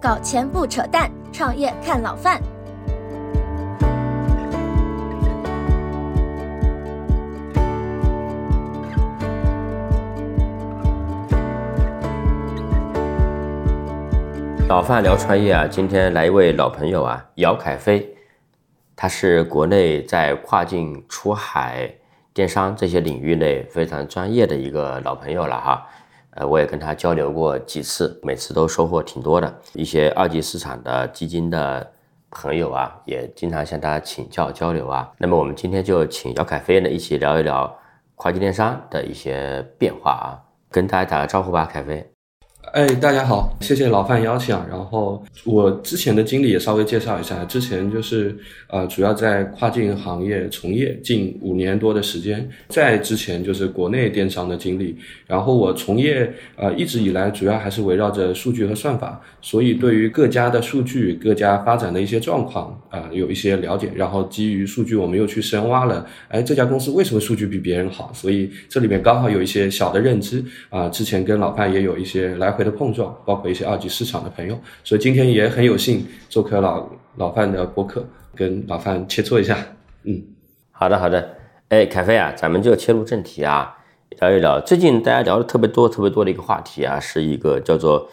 搞钱不扯淡，创业看老范。老范聊创业啊，今天来一位老朋友啊，姚凯飞，他是国内在跨境出海电商这些领域内非常专业的一个老朋友了哈。呃，我也跟他交流过几次，每次都收获挺多的。一些二级市场的基金的朋友啊，也经常向他请教交流啊。那么我们今天就请姚凯飞呢一起聊一聊跨境电商的一些变化啊，跟大家打个招呼吧，凯飞。哎，大家好，谢谢老范邀请。然后我之前的经历也稍微介绍一下，之前就是呃，主要在跨境行业从业近五年多的时间，在之前就是国内电商的经历。然后我从业呃一直以来主要还是围绕着数据和算法，所以对于各家的数据、各家发展的一些状况啊有一些了解。然后基于数据，我们又去深挖了，哎，这家公司为什么数据比别人好？所以这里面刚好有一些小的认知啊。之前跟老范也有一些来。的碰撞，包括一些二级市场的朋友，所以今天也很有幸做客老老范的博客，跟老范切磋一下。嗯，好的好的，哎，凯飞啊，咱们就切入正题啊，聊一聊最近大家聊的特别多、特别多的一个话题啊，是一个叫做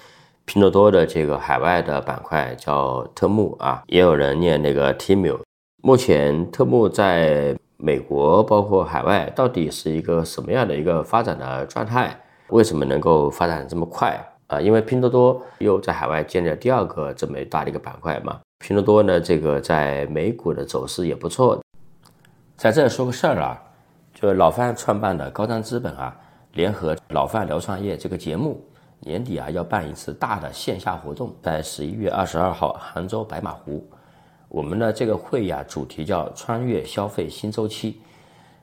拼多多的这个海外的板块，叫特木啊，也有人念那个 Temu。目前特木在美国，包括海外，到底是一个什么样的一个发展的状态？为什么能够发展这么快？啊，因为拼多多又在海外建立了第二个这么大的一个板块嘛。拼多多呢，这个在美股的走势也不错。在这说个事儿啊，就老范创办的高瞻资本啊，联合老范聊创业这个节目，年底啊要办一次大的线下活动，在十一月二十二号杭州白马湖。我们的这个会呀，主题叫穿越消费新周期。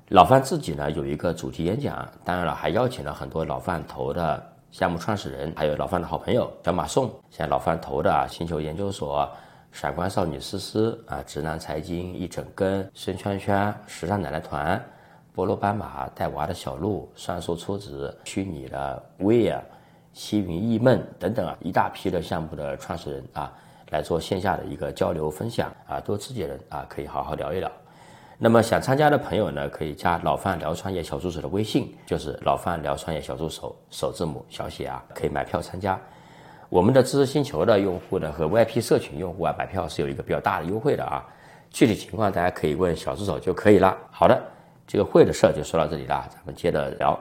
老范自己呢有一个主题演讲，当然了，还邀请了很多老范投的。项目创始人，还有老范的好朋友小马宋，像老范投的啊，星球研究所、闪光少女思思啊，直男财经一整根、孙圈圈、时尚奶奶团、菠萝斑马、带娃的小鹿、算术初子、虚拟的威尔、西云异梦等等啊，一大批的项目的创始人啊，来做线下的一个交流分享啊，都自己人啊，可以好好聊一聊。那么想参加的朋友呢，可以加老范聊创业小助手的微信，就是老范聊创业小助手首字母小写啊，可以买票参加。我们的知识星球的用户呢和 VIP 社群用户啊，买票是有一个比较大的优惠的啊。具体情况大家可以问小助手就可以了。好的，这个会的事儿就说到这里了，咱们接着聊。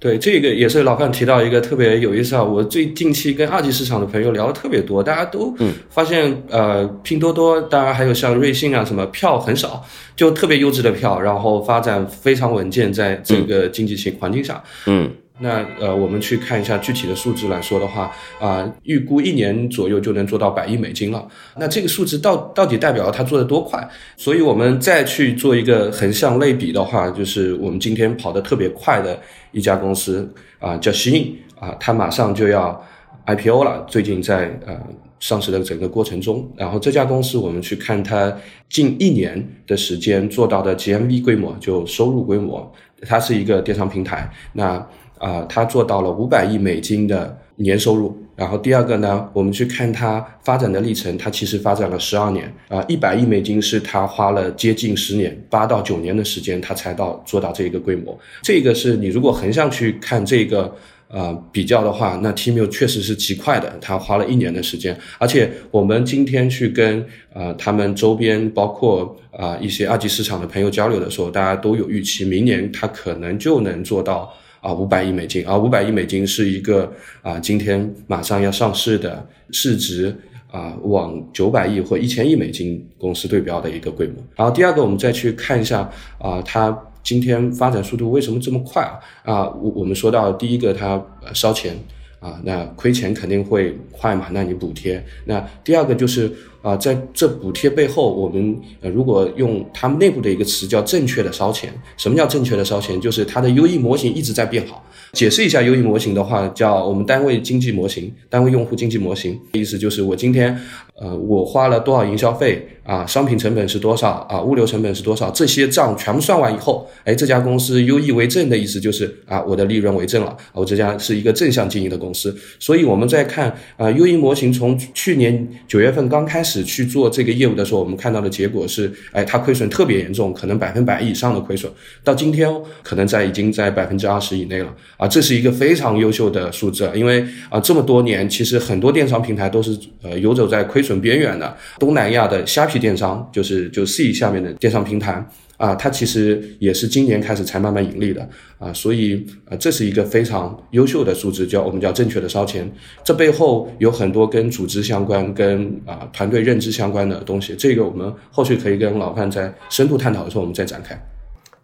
对，这个也是老范提到一个特别有意思啊。我最近期跟二级市场的朋友聊的特别多，大家都发现，呃，拼多多，当然还有像瑞幸啊什么，票很少，就特别优质的票，然后发展非常稳健，在这个经济情环境下，嗯。那呃，我们去看一下具体的数字来说的话，啊，预估一年左右就能做到百亿美金了。那这个数字到到底代表了它做的多快？所以我们再去做一个横向类比的话，就是我们今天跑得特别快的一家公司啊，叫西印啊，它马上就要 IPO 了，最近在呃上市的整个过程中。然后这家公司我们去看它近一年的时间做到的 GMV 规模，就收入规模，它是一个电商平台。那啊，它做到了五百亿美金的年收入。然后第二个呢，我们去看它发展的历程，它其实发展了十二年。啊，一百亿美金是它花了接近十年，八到九年的时间，它才到做到这个规模。这个是你如果横向去看这个呃比较的话，那 t m u 确实是极快的，它花了一年的时间。而且我们今天去跟呃他们周边包括啊一些二级市场的朋友交流的时候，大家都有预期，明年它可能就能做到。啊，五百亿美金啊，五百亿美金是一个啊，今天马上要上市的市值啊，往九百亿或一千亿美金公司对标的一个规模。然后第二个，我们再去看一下啊，它今天发展速度为什么这么快啊？啊，我我们说到第一个，它烧钱。啊，那亏钱肯定会快嘛？那你补贴。那第二个就是啊，在这补贴背后，我们呃，如果用他们内部的一个词叫正确的烧钱。什么叫正确的烧钱？就是它的 U E 模型一直在变好。解释一下 U E 模型的话，叫我们单位经济模型，单位用户经济模型。意思就是我今天呃，我花了多少营销费啊，商品成本是多少啊，物流成本是多少，这些账全部算完以后，哎，这家公司优异为正的意思就是啊，我的利润为正了，我这家是一个正向经营的公司。所以我们在看啊，优异模型从去年九月份刚开始去做这个业务的时候，我们看到的结果是，哎，它亏损特别严重，可能百分百以上的亏损，到今天可能在已经在百分之二十以内了啊，这是一个非常优秀的数字，因为啊，这么多年其实很多电商平台都是呃游走在亏损边缘的，东南亚的虾皮电商就是就 C 下面的电商平台啊，它其实也是今年开始才慢慢盈利的啊，所以啊，这是一个非常优秀的数字，叫我们叫正确的烧钱。这背后有很多跟组织相关、跟啊团队认知相关的东西，这个我们后续可以跟老范在深度探讨的时候，我们再展开。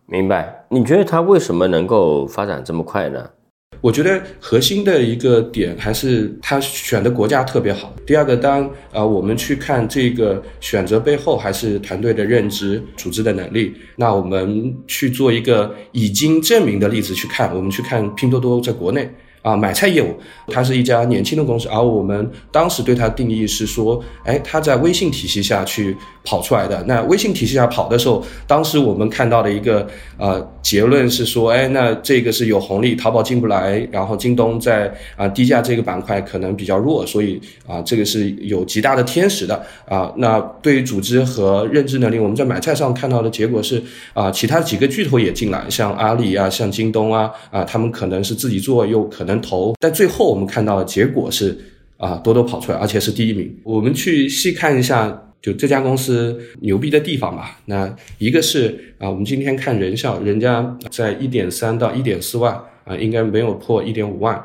明白？你觉得它为什么能够发展这么快呢？我觉得核心的一个点还是他选的国家特别好。第二个，当啊我们去看这个选择背后，还是团队的认知、组织的能力。那我们去做一个已经证明的例子去看，我们去看拼多多在国内。啊，买菜业务，它是一家年轻的公司，而我们当时对它定义是说，哎，它在微信体系下去跑出来的。那微信体系下跑的时候，当时我们看到的一个呃结论是说，哎，那这个是有红利，淘宝进不来，然后京东在啊低价这个板块可能比较弱，所以啊这个是有极大的天使的啊。那对于组织和认知能力，我们在买菜上看到的结果是啊，其他几个巨头也进来，像阿里啊，像京东啊，啊他们可能是自己做，又可能。投，但最后我们看到的结果是啊，多多跑出来，而且是第一名。我们去细看一下，就这家公司牛逼的地方吧。那一个是啊，我们今天看人效，人家在一点三到一点四万啊，应该没有破一点五万。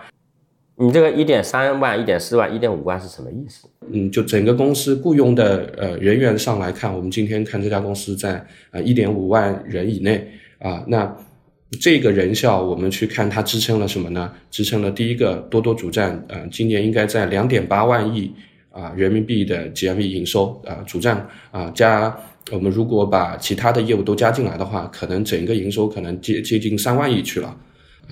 你这个一点三万、一点四万、一点五万是什么意思？嗯，就整个公司雇佣的呃人员上来看，我们今天看这家公司在啊一点五万人以内啊，那。这个人效，我们去看它支撑了什么呢？支撑了第一个多多主站，呃，今年应该在两点八万亿啊人民币的 GMV 营收啊，主站啊加我们如果把其他的业务都加进来的话，可能整个营收可能接接近三万亿去了。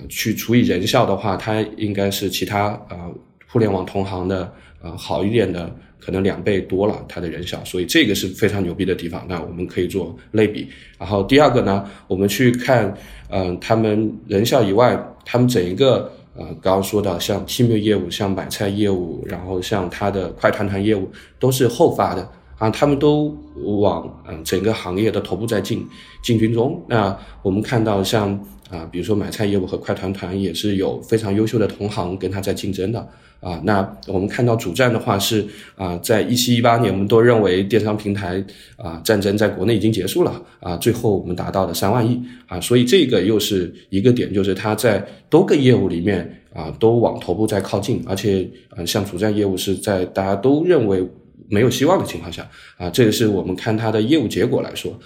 去除以人效的话，它应该是其他啊互联网同行的呃好一点的。可能两倍多了，它的人效，所以这个是非常牛逼的地方。那我们可以做类比。然后第二个呢，我们去看，嗯，他们人效以外，他们整一个，呃，刚刚说到像 Tmall 业务、像买菜业务，然后像它的快团团业务，都是后发的啊，他们都往嗯整个行业的头部在进进军中。那我们看到像啊，比如说买菜业务和快团团也是有非常优秀的同行跟他在竞争的。啊，那我们看到主站的话是啊，在一七一八年，我们都认为电商平台啊战争在国内已经结束了啊，最后我们达到了三万亿啊，所以这个又是一个点，就是它在多个业务里面啊都往头部在靠近，而且啊像主站业务是在大家都认为没有希望的情况下啊，这个是我们看它的业务结果来说。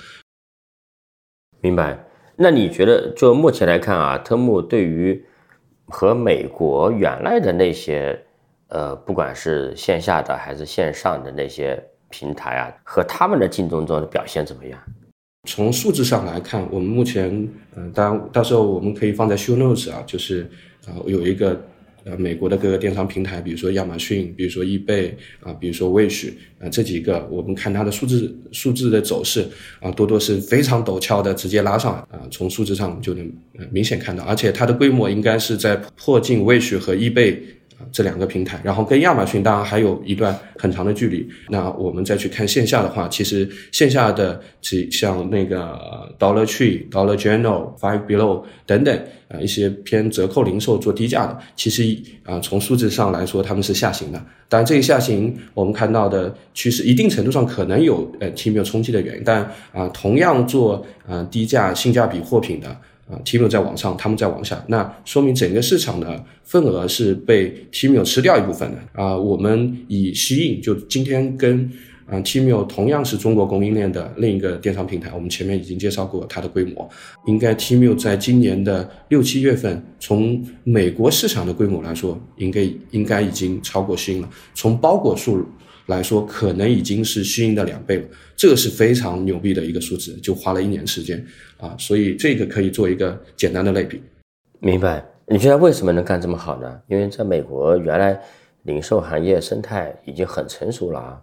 明白？那你觉得就目前来看啊，特木对于？和美国原来的那些，呃，不管是线下的还是线上的那些平台啊，和他们的竞争中的表现怎么样？从数字上来看，我们目前，嗯，当然到时候我们可以放在 show notes 啊，就是啊，有一个。呃，美国的各个电商平台，比如说亚马逊，比如说易贝啊，比如说 Wish 啊，这几个，我们看它的数字数字的走势啊，多多是非常陡峭的，直接拉上啊，从数字上就能明显看到，而且它的规模应该是在破进 Wish 和易贝。这两个平台，然后跟亚马逊当然还有一段很长的距离。那我们再去看线下的话，其实线下的像像那个 Dollar Tree、Dollar General、Five Below 等等啊一些偏折扣零售做低价的，其实啊从数字上来说他们是下行的。当然这个下行我们看到的趋势一定程度上可能有呃 T 没有冲击的原因，但啊同样做啊低价性价比货品的。啊，Tmall 在往上，他们在往下，那说明整个市场的份额是被 tm 吃掉一部分的啊。我们以吸引，就今天跟啊 tm 同样是中国供应链的另一个电商平台，我们前面已经介绍过它的规模，应该 tm 在今年的六七月份，从美国市场的规模来说，应该应该已经超过新了，从包裹数。来说，可能已经是虚应的两倍了，这个是非常牛逼的一个数字，就花了一年时间啊，所以这个可以做一个简单的类比。明白？你觉得为什么能干这么好呢？因为在美国，原来零售行业生态已经很成熟了啊。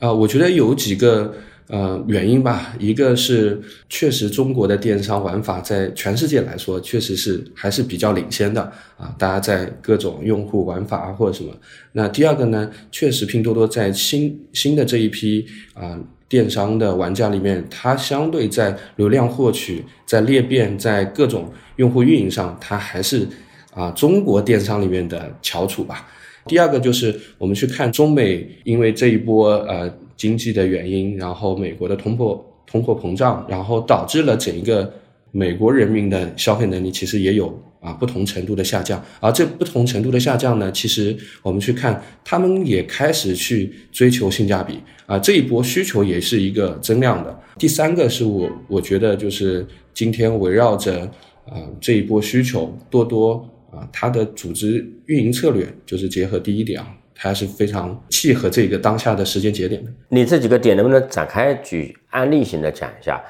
啊，我觉得有几个呃原因吧，一个是确实中国的电商玩法在全世界来说确实是还是比较领先的啊，大家在各种用户玩法啊或者什么。那第二个呢，确实拼多多在新新的这一批啊电商的玩家里面，它相对在流量获取、在裂变、在各种用户运营上，它还是啊中国电商里面的翘楚吧。第二个就是我们去看中美，因为这一波呃经济的原因，然后美国的通货通货膨胀，然后导致了整一个美国人民的消费能力其实也有啊不同程度的下降。而这不同程度的下降呢，其实我们去看，他们也开始去追求性价比啊，这一波需求也是一个增量的。第三个是我我觉得就是今天围绕着啊这一波需求多多。啊，它的组织运营策略就是结合第一点啊，它是非常契合这个当下的时间节点的。你这几个点能不能展开举案例型的讲一下？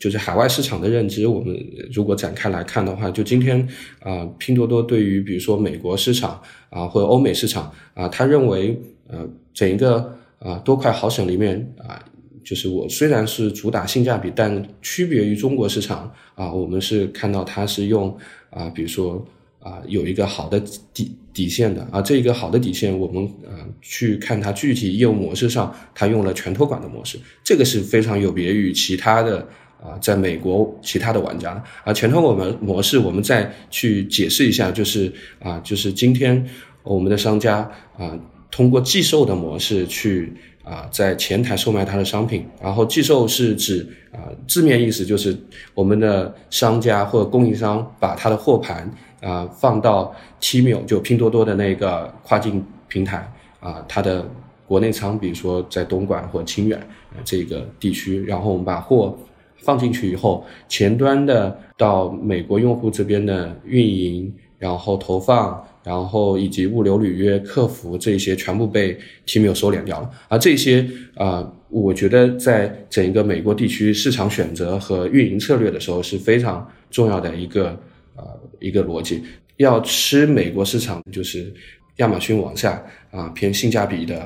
就是海外市场的认知，我们如果展开来看的话，就今天啊，拼多多对于比如说美国市场啊或者欧美市场啊，他认为呃整一个啊多快好省里面啊，就是我虽然是主打性价比，但区别于中国市场啊，我们是看到它是用啊比如说。啊，有一个好的底底线的啊，这一个好的底线，我们呃去看它具体业务模式上，它用了全托管的模式，这个是非常有别于其他的啊，在美国其他的玩家啊，全托管模模式，我们再去解释一下，就是啊，就是今天我们的商家啊，通过寄售的模式去啊，在前台售卖他的商品，然后寄售是指啊，字面意思就是我们的商家或供应商把他的货盘。啊，放到 Tmall 就拼多多的那个跨境平台啊，它的国内仓，比如说在东莞或清远这个地区，然后我们把货放进去以后，前端的到美国用户这边的运营，然后投放，然后以及物流履约、客服这些全部被 Tmall 收敛掉了。而这些啊，我觉得在整一个美国地区市场选择和运营策略的时候是非常重要的一个。呃，一个逻辑，要吃美国市场，就是亚马逊往下啊偏性价比的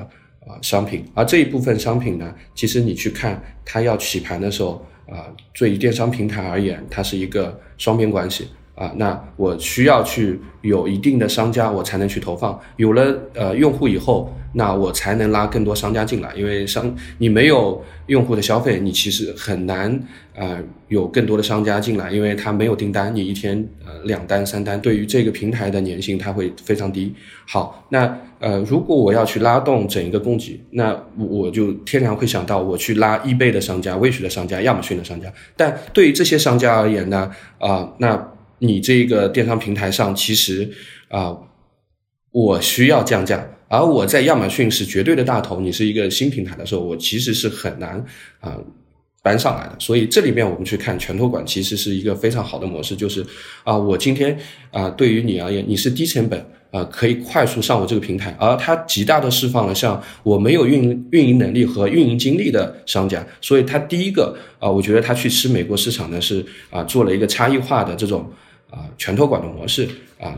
啊商品，而这一部分商品呢，其实你去看它要起盘的时候啊，对于电商平台而言，它是一个双边关系。啊，那我需要去有一定的商家，我才能去投放。有了呃用户以后，那我才能拉更多商家进来。因为商你没有用户的消费，你其实很难呃有更多的商家进来，因为他没有订单，你一天呃两单三单，对于这个平台的粘性它会非常低。好，那呃如果我要去拉动整一个供给，那我就天然会想到我去拉易贝的商家、微许的商家、亚马逊的商家。但对于这些商家而言呢，啊那。你这个电商平台上，其实啊，我需要降价，而我在亚马逊是绝对的大头。你是一个新平台的时候，我其实是很难啊搬上来的。所以这里面我们去看全托管，其实是一个非常好的模式，就是啊，我今天啊，对于你而言，你是低成本啊，可以快速上我这个平台，而它极大的释放了像我没有运运营能力和运营精力的商家。所以它第一个啊，我觉得它去吃美国市场呢，是啊，做了一个差异化的这种。啊，全托管的模式啊，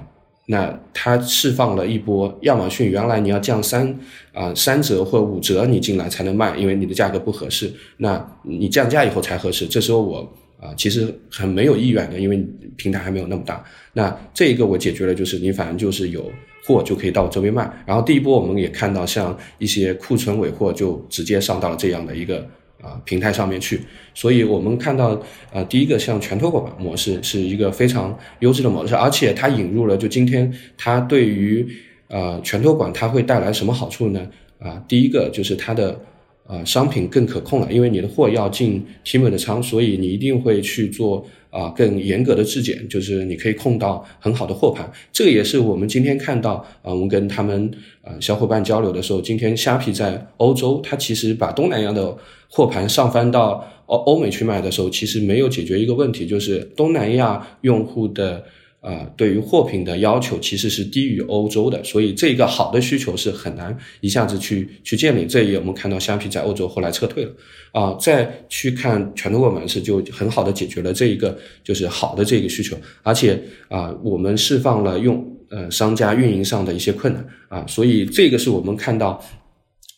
那它释放了一波亚马逊原来你要降三啊三折或五折你进来才能卖，因为你的价格不合适，那你降价以后才合适。这时候我啊其实很没有意愿的，因为平台还没有那么大。那这一个我解决了，就是你反正就是有货就可以到我这边卖。然后第一波我们也看到，像一些库存尾货就直接上到了这样的一个。啊，平台上面去，所以我们看到，呃，第一个像全托管模式是一个非常优质的模式，而且它引入了，就今天它对于呃全托管它会带来什么好处呢？啊，第一个就是它的呃商品更可控了，因为你的货要进 Tmall 的仓，所以你一定会去做。啊，更严格的质检，就是你可以控到很好的货盘。这个也是我们今天看到，啊，我们跟他们呃小伙伴交流的时候，今天虾皮在欧洲，它其实把东南亚的货盘上翻到欧欧美去卖的时候，其实没有解决一个问题，就是东南亚用户的。啊，对于货品的要求其实是低于欧洲的，所以这一个好的需求是很难一下子去去建立。这也我们看到虾皮在欧洲后来撤退了啊，再去看全托管模式就很好的解决了这一个就是好的这个需求，而且啊，我们释放了用呃商家运营上的一些困难啊，所以这个是我们看到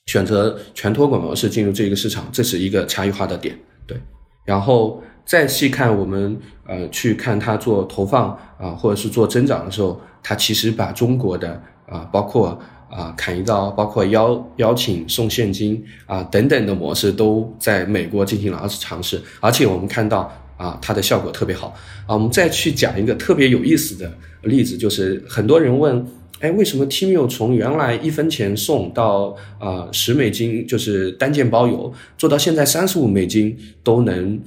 选择全托管模式进入这个市场，这是一个差异化的点。对，然后再细看我们呃去看它做投放啊，或者是做增长的时候，它其实把中国的啊，包括啊砍一刀，包括邀邀请送现金啊等等的模式，都在美国进行了二次尝试，而且我们看到啊它的效果特别好啊。我们再去讲一个特别有意思的例子，就是很多人问。哎，为什么 Tmall 从原来一分钱送到啊十美金，就是单件包邮，做到现在三十五美金都能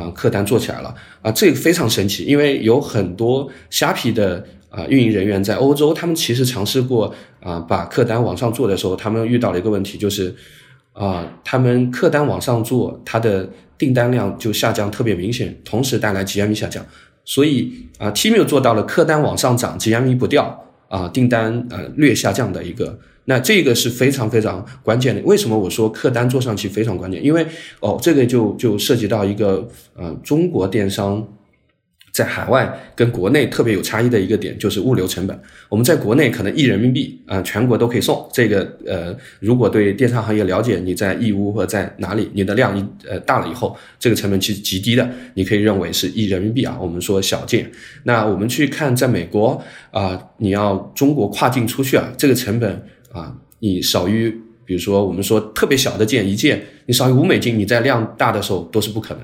啊客单做起来了啊？这个非常神奇，因为有很多虾皮的啊运营人员在欧洲，他们其实尝试过啊把客单往上做的时候，他们遇到了一个问题，就是啊他们客单往上做，它的订单量就下降特别明显，同时带来 GMV 下降，所以啊 TMI 做到了客单往上涨，GMV 不掉。啊，订单呃略下降的一个，那这个是非常非常关键的。为什么我说客单做上去非常关键？因为哦，这个就就涉及到一个呃，中国电商。在海外跟国内特别有差异的一个点就是物流成本。我们在国内可能一人民币啊，全国都可以送。这个呃，如果对电商行业了解，你在义乌或者在哪里，你的量一呃大了以后，这个成本其实极低的，你可以认为是一人民币啊。我们说小件。那我们去看在美国啊，你要中国跨境出去啊，这个成本啊，你少于比如说我们说特别小的件一件，你少于五美金，你在量大的时候都是不可能。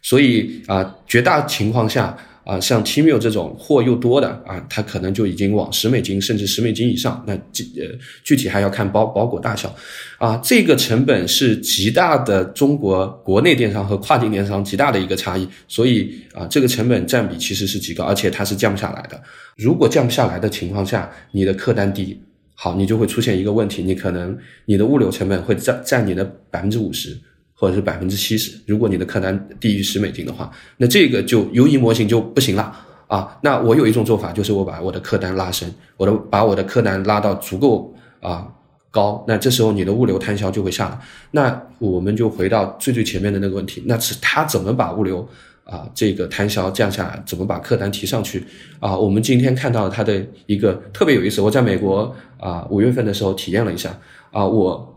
所以啊，绝大情况下啊，像 Tmall 这种货又多的啊，它可能就已经往十美金甚至十美金以上。那具呃具体还要看包包裹大小啊，这个成本是极大的中国国内电商和跨境电商极大的一个差异。所以啊，这个成本占比其实是极高，而且它是降不下来的。如果降不下来的情况下，你的客单低，好，你就会出现一个问题，你可能你的物流成本会占占你的百分之五十。或者是百分之七十，如果你的客单低于十美金的话，那这个就游移模型就不行了啊。那我有一种做法，就是我把我的客单拉升，我的把我的客单拉到足够啊高，那这时候你的物流摊销就会下来。那我们就回到最最前面的那个问题，那是他怎么把物流啊这个摊销降下来，怎么把客单提上去啊？我们今天看到它的一个特别有意思，我在美国啊五月份的时候体验了一下啊我。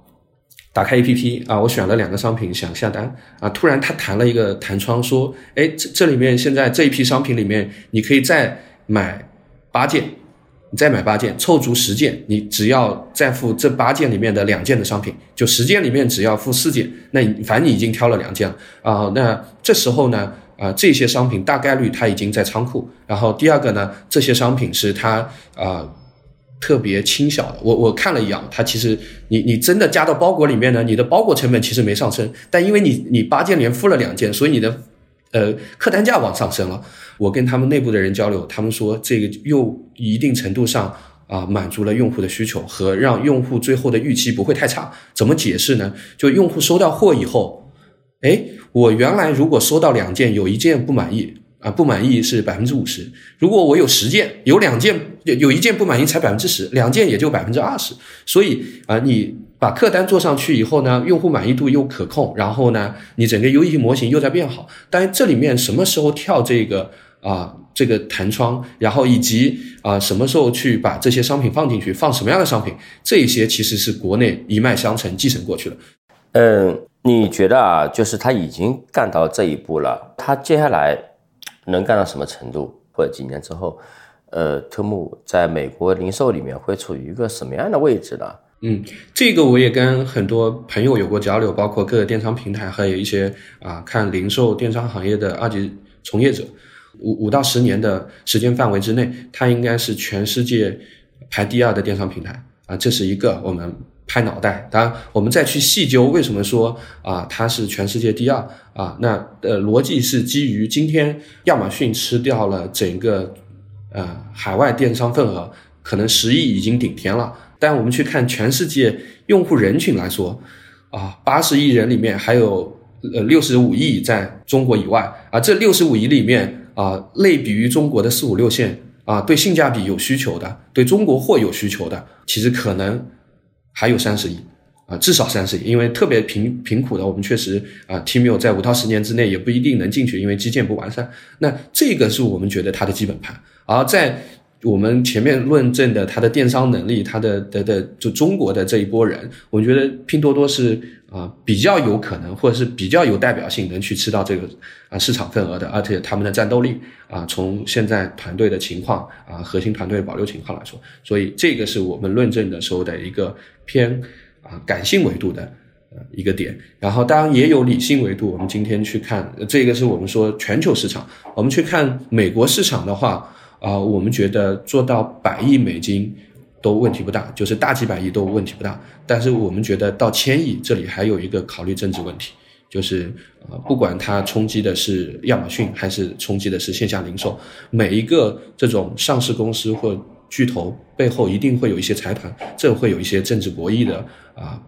打开 A P P 啊，我选了两个商品想下单啊，突然他弹了一个弹窗说，哎，这这里面现在这一批商品里面，你可以再买八件，你再买八件，凑足十件，你只要再付这八件里面的两件的商品，就十件里面只要付四件，那你反正你已经挑了两件了啊，那这时候呢，啊这些商品大概率它已经在仓库，然后第二个呢，这些商品是它啊。特别轻小的，我我看了一样，它其实你你真的加到包裹里面呢，你的包裹成本其实没上升，但因为你你八件连付了两件，所以你的呃客单价往上升了。我跟他们内部的人交流，他们说这个又一定程度上啊满足了用户的需求和让用户最后的预期不会太差。怎么解释呢？就用户收到货以后，哎，我原来如果收到两件，有一件不满意。啊，不满意是百分之五十。如果我有十件，有两件有有一件不满意，才百分之十，两件也就百分之二十。所以啊，你把客单做上去以后呢，用户满意度又可控，然后呢，你整个 U E 模型又在变好。但这里面什么时候跳这个啊这个弹窗，然后以及啊什么时候去把这些商品放进去，放什么样的商品，这些其实是国内一脉相承继承过去的。嗯，你觉得啊，就是他已经干到这一步了，他接下来？能干到什么程度？或者几年之后，呃，特木在美国零售里面会处于一个什么样的位置呢？嗯，这个我也跟很多朋友有过交流，包括各个电商平台，还有一些啊看零售电商行业的二级从业者。五五到十年的时间范围之内，它应该是全世界排第二的电商平台啊，这是一个我们。拍脑袋，当然，我们再去细究为什么说啊，它是全世界第二啊？那呃，逻辑是基于今天亚马逊吃掉了整个呃海外电商份额，可能十亿已经顶天了。但我们去看全世界用户人群来说啊，八十亿人里面还有呃六十五亿在中国以外啊，这六十五亿里面啊，类比于中国的四五六线啊，对性价比有需求的，对中国货有需求的，其实可能。还有三十亿啊，至少三十亿，因为特别贫贫苦的，我们确实啊，T M U 在五到十年之内也不一定能进去，因为基建不完善。那这个是我们觉得它的基本盘。而在我们前面论证的它的电商能力，它的的的就中国的这一波人，我觉得拼多多是啊比较有可能，或者是比较有代表性，能去吃到这个啊市场份额的，而且他们的战斗力啊，从现在团队的情况啊，核心团队保留情况来说，所以这个是我们论证的时候的一个偏啊感性维度的呃一个点。然后当然也有理性维度，我们今天去看这个是我们说全球市场，我们去看美国市场的话。啊，我们觉得做到百亿美金都问题不大，就是大几百亿都问题不大。但是我们觉得到千亿，这里还有一个考虑政治问题，就是呃，不管它冲击的是亚马逊，还是冲击的是线下零售，每一个这种上市公司或巨头背后一定会有一些财团，这会有一些政治博弈的啊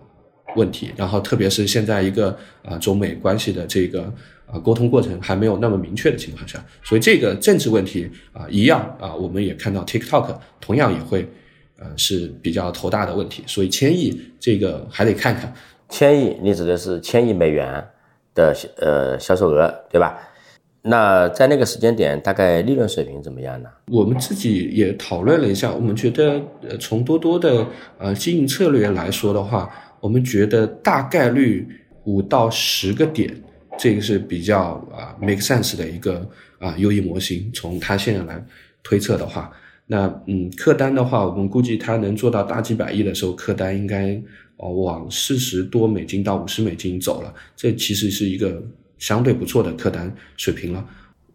问题。然后特别是现在一个啊中美关系的这个。啊，沟通过程还没有那么明确的情况下，所以这个政治问题啊，一样啊，我们也看到 TikTok 同样也会，呃，是比较头大的问题。所以千亿这个还得看看。千亿，你指的是千亿美元的呃销售额，对吧？那在那个时间点，大概利润水平怎么样呢？我们自己也讨论了一下，我们觉得呃，从多多的呃经营策略来说的话，我们觉得大概率五到十个点。这个是比较啊 make sense 的一个啊优异模型，从它现在来推测的话，那嗯客单的话，我们估计它能做到大几百亿的时候，客单应该哦往四十多美金到五十美金走了，这其实是一个相对不错的客单水平了。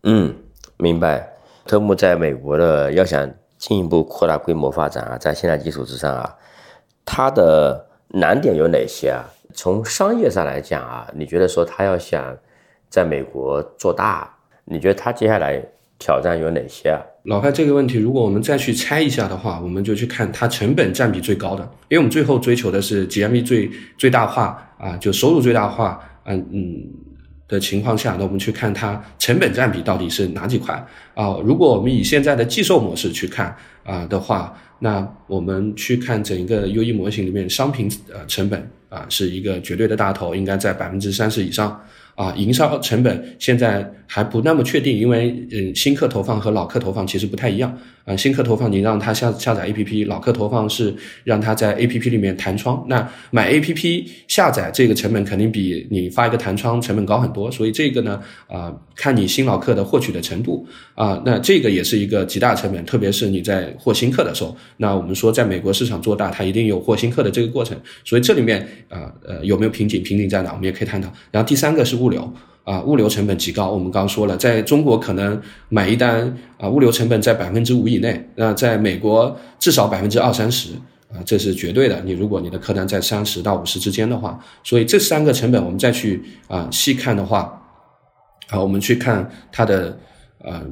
嗯，明白。特木在美国的要想进一步扩大规模发展啊，在现在基础之上啊，它的难点有哪些啊？从商业上来讲啊，你觉得说他要想在美国做大，你觉得他接下来挑战有哪些啊？老范这个问题，如果我们再去猜一下的话，我们就去看它成本占比最高的，因为我们最后追求的是 GMV 最最大化啊，就收入最大化，嗯嗯的情况下，那我们去看它成本占比到底是哪几块啊？如果我们以现在的寄售模式去看啊的话，那我们去看整一个 U E 模型里面商品呃成本。啊，是一个绝对的大头，应该在百分之三十以上。啊，营销成本现在还不那么确定，因为嗯，新客投放和老客投放其实不太一样。啊，新客投放你让他下下载 APP，老客投放是让他在 APP 里面弹窗。那买 APP 下载这个成本肯定比你发一个弹窗成本高很多，所以这个呢，啊，看你新老客的获取的程度啊，那这个也是一个极大成本，特别是你在获新客的时候。那我们说在美国市场做大，它一定有获新客的这个过程，所以这里面啊呃有没有瓶颈？瓶颈在哪？我们也可以探讨。然后第三个是物。物流啊，物流成本极高。我们刚刚说了，在中国可能买一单啊，物流成本在百分之五以内。那在美国至少百分之二三十啊，这是绝对的。你如果你的客单在三十到五十之间的话，所以这三个成本我们再去啊细看的话，啊，我们去看它的呃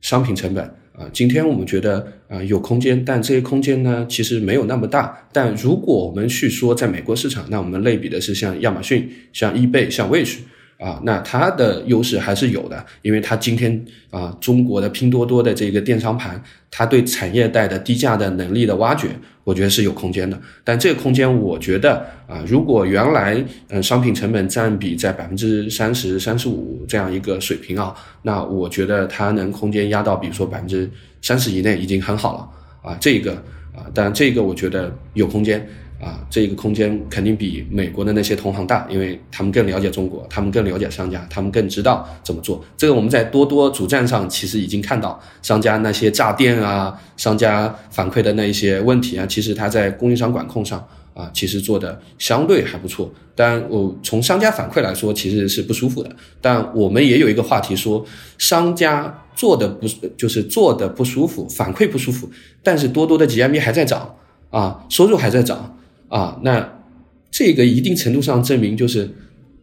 商品成本啊，今天我们觉得啊有空间，但这些空间呢其实没有那么大。但如果我们去说在美国市场，那我们类比的是像亚马逊、像易贝、像 Wish。啊，那它的优势还是有的，因为它今天啊，中国的拼多多的这个电商盘，它对产业带的低价的能力的挖掘，我觉得是有空间的。但这个空间，我觉得啊，如果原来嗯商品成本占比在百分之三十三十五这样一个水平啊，那我觉得它能空间压到比如说百分之三十以内已经很好了啊，这个啊，但这个我觉得有空间。啊，这个空间肯定比美国的那些同行大，因为他们更了解中国，他们更了解商家，他们更知道怎么做。这个我们在多多主站上其实已经看到，商家那些炸店啊，商家反馈的那一些问题啊，其实他在供应商管控上啊，其实做的相对还不错。但我从商家反馈来说，其实是不舒服的。但我们也有一个话题说，商家做的不就是做的不舒服，反馈不舒服，但是多多的 GMV 还在涨啊，收入还在涨。啊，那这个一定程度上证明就是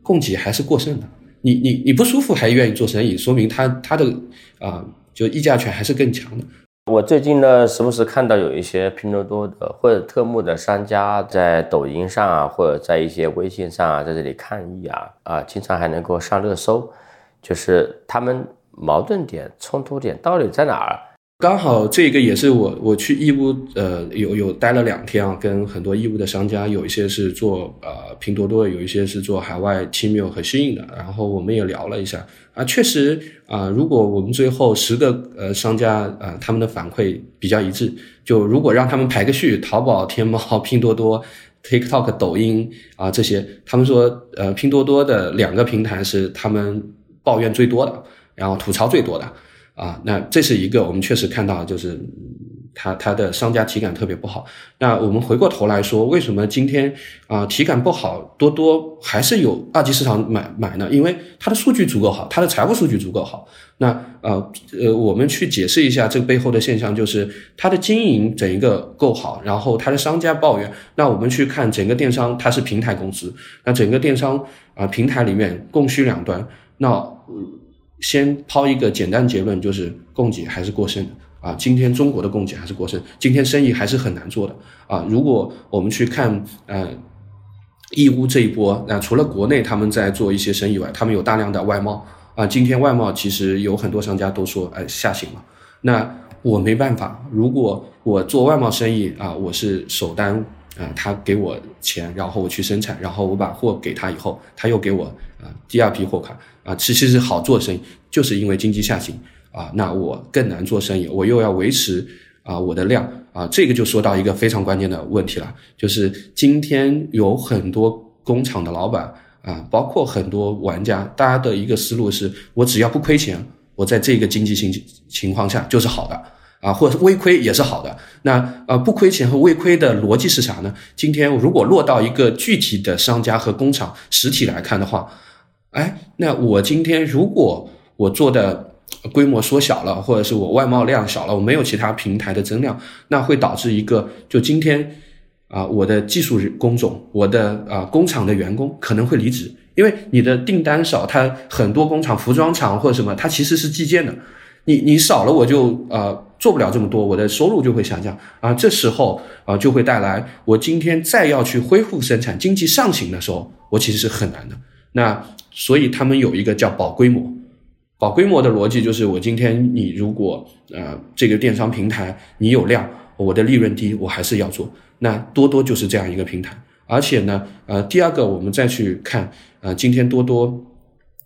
供给还是过剩的。你你你不舒服还愿意做生意，说明他他的啊就议价权还是更强的。我最近呢，时不时看到有一些拼多多的或者特木的商家在抖音上啊，或者在一些微信上啊，在这里抗议啊啊，经常还能够上热搜。就是他们矛盾点、冲突点到底在哪儿？刚好这个也是我我去义乌，呃，有有待了两天啊，跟很多义乌的商家，有一些是做呃拼多多，有一些是做海外亲密和适应的，然后我们也聊了一下啊，确实啊，如果我们最后十个呃商家啊，他们的反馈比较一致，就如果让他们排个序，淘宝、天猫、拼多多、TikTok、抖音啊这些，他们说呃拼多多的两个平台是他们抱怨最多的，然后吐槽最多的。啊，那这是一个我们确实看到，就是它它的商家体感特别不好。那我们回过头来说，为什么今天啊体感不好，多多还是有二级市场买买呢？因为它的数据足够好，它的财务数据足够好。那呃呃，我们去解释一下这个背后的现象，就是它的经营整一个够好，然后它的商家抱怨。那我们去看整个电商，它是平台公司，那整个电商啊平台里面供需两端，那。先抛一个简单结论，就是供给还是过剩的啊。今天中国的供给还是过剩，今天生意还是很难做的啊。如果我们去看呃义乌这一波，那除了国内他们在做一些生意外，他们有大量的外贸啊。今天外贸其实有很多商家都说哎下行了，那我没办法，如果我做外贸生意啊，我是首单啊，他给我钱，然后我去生产，然后我把货给他以后，他又给我啊第二批货款。啊，其实是好做生意，就是因为经济下行啊，那我更难做生意，我又要维持啊我的量啊，这个就说到一个非常关键的问题了，就是今天有很多工厂的老板啊，包括很多玩家，大家的一个思路是，我只要不亏钱，我在这个经济情情况下就是好的啊，或者是微亏也是好的。那呃不亏钱和微亏的逻辑是啥呢？今天如果落到一个具体的商家和工厂实体来看的话。哎，那我今天如果我做的规模缩小了，或者是我外贸量小了，我没有其他平台的增量，那会导致一个，就今天啊，我的技术工种，我的啊工厂的员工可能会离职，因为你的订单少，它很多工厂、服装厂或者什么，它其实是计件的，你你少了，我就呃做不了这么多，我的收入就会下降啊，这时候啊就会带来我今天再要去恢复生产，经济上行的时候，我其实是很难的。那所以他们有一个叫保规模，保规模的逻辑就是，我今天你如果呃这个电商平台你有量，我的利润低，我还是要做。那多多就是这样一个平台，而且呢，呃，第二个我们再去看，呃，今天多多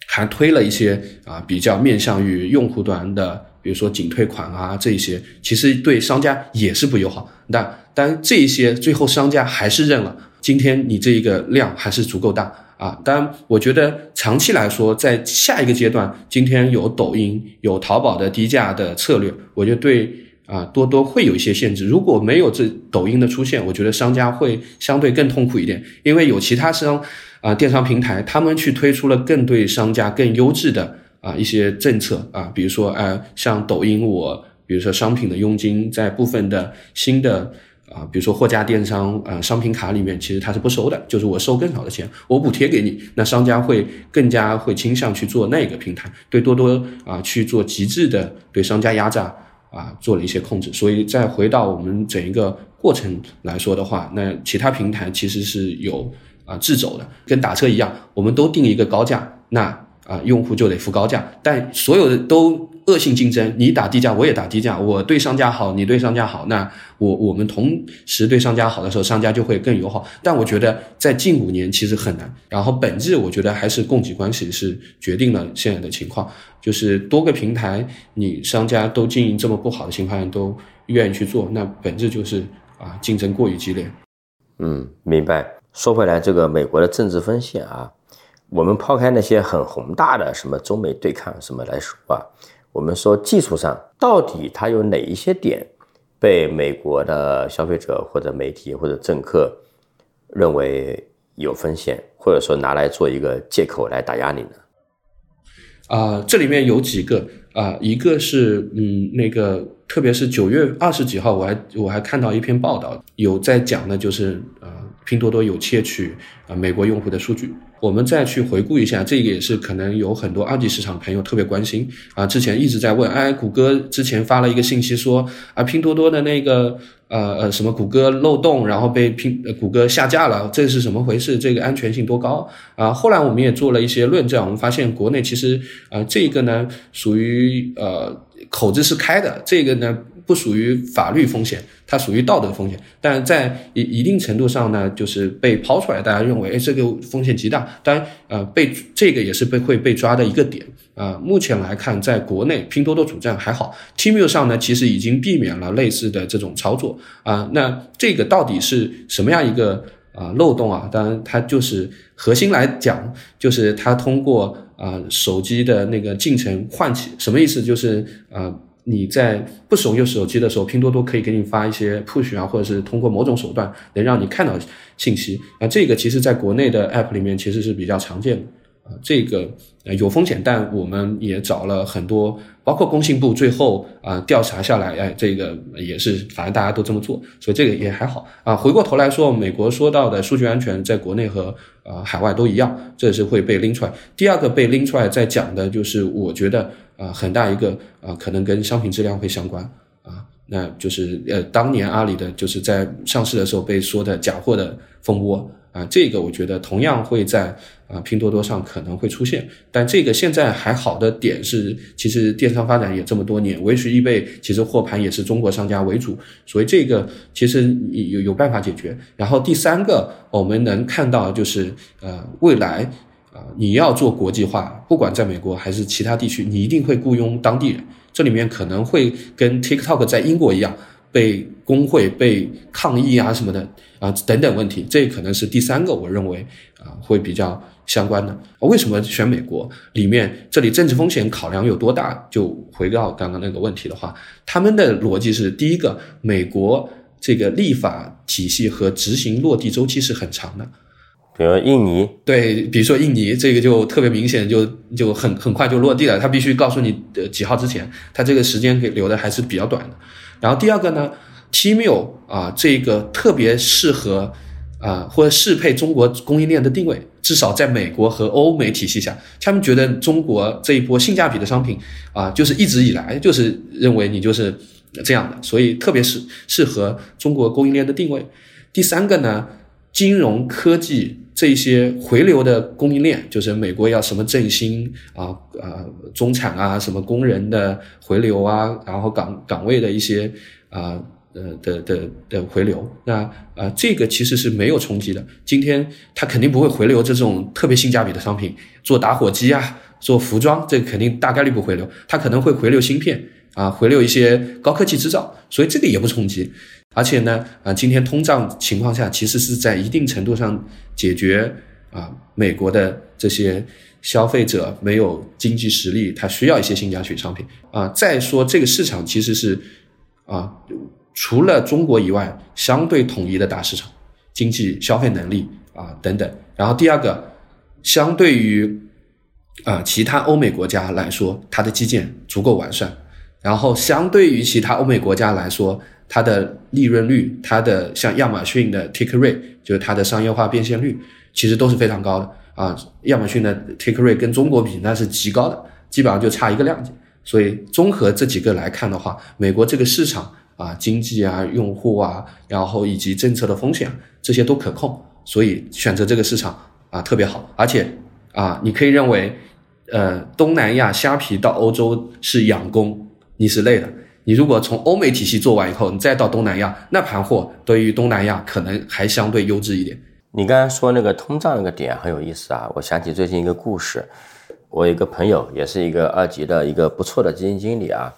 还推了一些啊比较面向于用户端的，比如说仅退款啊这些，其实对商家也是不友好。但但这一些最后商家还是认了，今天你这一个量还是足够大。啊，当然，我觉得长期来说，在下一个阶段，今天有抖音、有淘宝的低价的策略，我觉得对啊多多会有一些限制。如果没有这抖音的出现，我觉得商家会相对更痛苦一点，因为有其他商啊电商平台，他们去推出了更对商家更优质的啊一些政策啊，比如说呃像抖音，我比如说商品的佣金在部分的新的。啊，比如说货架电商，啊，商品卡里面其实它是不收的，就是我收更少的钱，我补贴给你，那商家会更加会倾向去做那个平台，对多多啊去做极致的对商家压榨啊做了一些控制，所以再回到我们整一个过程来说的话，那其他平台其实是有啊自走的，跟打车一样，我们都定一个高价，那啊用户就得付高价，但所有的都。恶性竞争，你打低价，我也打低价，我对商家好，你对商家好，那我我们同时对商家好的时候，商家就会更友好。但我觉得在近五年其实很难。然后本质我觉得还是供给关系是决定了现在的情况，就是多个平台，你商家都经营这么不好的情况下都愿意去做，那本质就是啊竞争过于激烈。嗯，明白。说回来，这个美国的政治风险啊，我们抛开那些很宏大的什么中美对抗什么来说啊。我们说技术上到底它有哪一些点被美国的消费者或者媒体或者政客认为有风险，或者说拿来做一个借口来打压你呢？啊，这里面有几个啊，一个是嗯，那个特别是九月二十几号，我还我还看到一篇报道，有在讲的就是呃，拼多多有窃取啊美国用户的数据。我们再去回顾一下，这个也是可能有很多二级市场朋友特别关心啊。之前一直在问，哎，谷歌之前发了一个信息说啊，拼多多的那个呃呃什么谷歌漏洞，然后被拼谷歌下架了，这是什么回事？这个安全性多高啊？后来我们也做了一些论证，我们发现国内其实啊这个呢属于呃口子是开的，这个呢。不属于法律风险，它属于道德风险，但在一一定程度上呢，就是被抛出来，大家认为，哎，这个风险极大。当然，呃，被这个也是被会被抓的一个点啊。目前来看，在国内拼多多主站还好，Temu 上呢，其实已经避免了类似的这种操作啊。那这个到底是什么样一个啊漏洞啊？当然，它就是核心来讲，就是它通过啊手机的那个进程唤起，什么意思？就是啊。你在不使用手机的时候，拼多多可以给你发一些 push 啊，或者是通过某种手段能让你看到信息啊。这个其实在国内的 app 里面其实是比较常见的啊。这个呃有风险，但我们也找了很多，包括工信部最后啊调查下来，哎，这个也是反正大家都这么做，所以这个也还好啊。回过头来说，美国说到的数据安全，在国内和呃海外都一样，这是会被拎出来。第二个被拎出来在讲的就是，我觉得。啊，很大一个啊，可能跟商品质量会相关啊，那就是呃，当年阿里的就是在上市的时候被说的假货的蜂窝啊，这个我觉得同样会在啊拼多多上可能会出现，但这个现在还好的点是，其实电商发展也这么多年，微时易贝其实货盘也是中国商家为主，所以这个其实有有办法解决。然后第三个我们能看到就是呃未来。啊，你要做国际化，不管在美国还是其他地区，你一定会雇佣当地人。这里面可能会跟 TikTok 在英国一样，被工会被抗议啊什么的啊等等问题，这可能是第三个，我认为啊会比较相关的。为什么选美国？里面这里政治风险考量有多大？就回到刚刚那个问题的话，他们的逻辑是：第一个，美国这个立法体系和执行落地周期是很长的。比如印尼，对，比如说印尼，这个就特别明显，就就很很快就落地了。他必须告诉你几号之前，他这个时间给留的还是比较短的。然后第二个呢，Temu 啊，这个特别适合啊或者适配中国供应链的定位，至少在美国和欧美体系下，他们觉得中国这一波性价比的商品啊，就是一直以来就是认为你就是这样的，所以特别适适合中国供应链的定位。第三个呢，金融科技。这些回流的供应链，就是美国要什么振兴啊啊中产啊什么工人的回流啊，然后岗岗位的一些啊呃的的的回流，那啊这个其实是没有冲击的。今天它肯定不会回流这种特别性价比的商品，做打火机啊，做服装，这肯定大概率不回流。它可能会回流芯片啊，回流一些高科技制造，所以这个也不冲击。而且呢，啊，今天通胀情况下，其实是在一定程度上解决啊，美国的这些消费者没有经济实力，他需要一些性价比商品啊。再说这个市场其实是啊，除了中国以外，相对统一的大市场，经济消费能力啊等等。然后第二个，相对于啊其他欧美国家来说，它的基建足够完善。然后相对于其他欧美国家来说，它的利润率，它的像亚马逊的 take rate，就是它的商业化变现率，其实都是非常高的啊。亚马逊的 take rate 跟中国比那是极高的，基本上就差一个量级。所以综合这几个来看的话，美国这个市场啊，经济啊，用户啊，然后以及政策的风险这些都可控，所以选择这个市场啊特别好。而且啊，你可以认为，呃，东南亚虾皮到欧洲是养工，你是累的。你如果从欧美体系做完以后，你再到东南亚，那盘货对于东南亚可能还相对优质一点。你刚才说那个通胀那个点很有意思啊，我想起最近一个故事，我有一个朋友也是一个二级的一个不错的基金经理啊，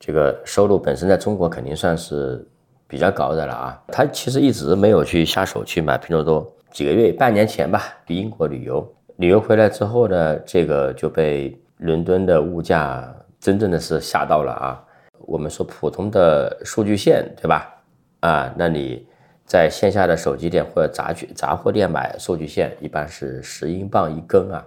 这个收入本身在中国肯定算是比较高的了啊，他其实一直没有去下手去买拼多多，几个月半年前吧，去英国旅游，旅游回来之后呢，这个就被伦敦的物价真正的是吓到了啊。我们说普通的数据线，对吧？啊，那你在线下的手机店或者杂具杂货店买数据线，一般是十英镑一根啊。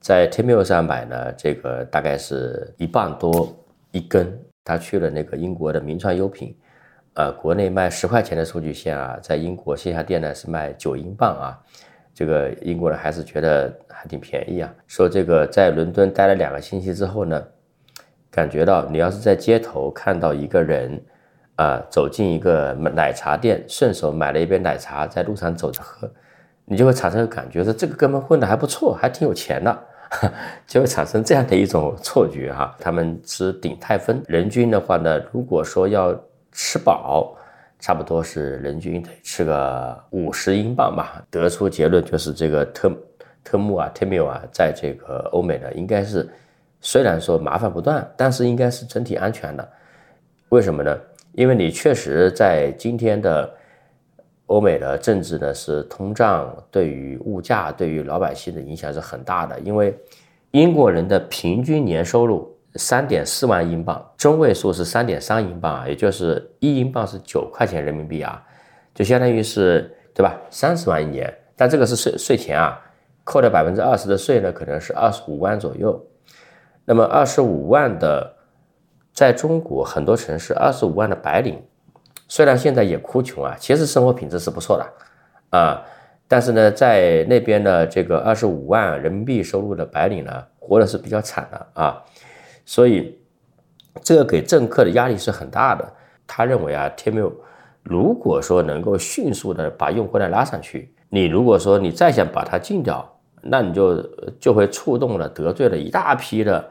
在 Temu 上买呢，这个大概是一磅多一根。他去了那个英国的名创优品，呃，国内卖十块钱的数据线啊，在英国线下店呢是卖九英镑啊，这个英国人还是觉得还挺便宜啊。说这个在伦敦待了两个星期之后呢，感觉到你要是在街头看到一个人啊，走进一个奶茶店，顺手买了一杯奶茶，在路上走着喝，你就会产生感觉说这个哥们混的还不错，还挺有钱的。就会产生这样的一种错觉哈，他们吃鼎泰丰，人均的话呢，如果说要吃饱，差不多是人均得吃个五十英镑吧。得出结论就是这个特特木啊 t e m u 啊，在这个欧美呢，应该是虽然说麻烦不断，但是应该是整体安全的。为什么呢？因为你确实在今天的。欧美的政治呢，是通胀对于物价、对于老百姓的影响是很大的。因为英国人的平均年收入三点四万英镑，中位数是三点三英镑啊，也就是一英镑是九块钱人民币啊，就相当于是对吧？三十万一年，但这个是税税前啊，扣掉百分之二十的税呢，可能是二十五万左右。那么二十五万的，在中国很多城市，二十五万的白领。虽然现在也哭穷啊，其实生活品质是不错的，啊，但是呢，在那边的这个二十五万人民币收入的白领呢，活的是比较惨的啊，所以这个给政客的压力是很大的。他认为啊 t m u 如果说能够迅速的把用户量拉上去，你如果说你再想把它禁掉，那你就就会触动了得罪了一大批的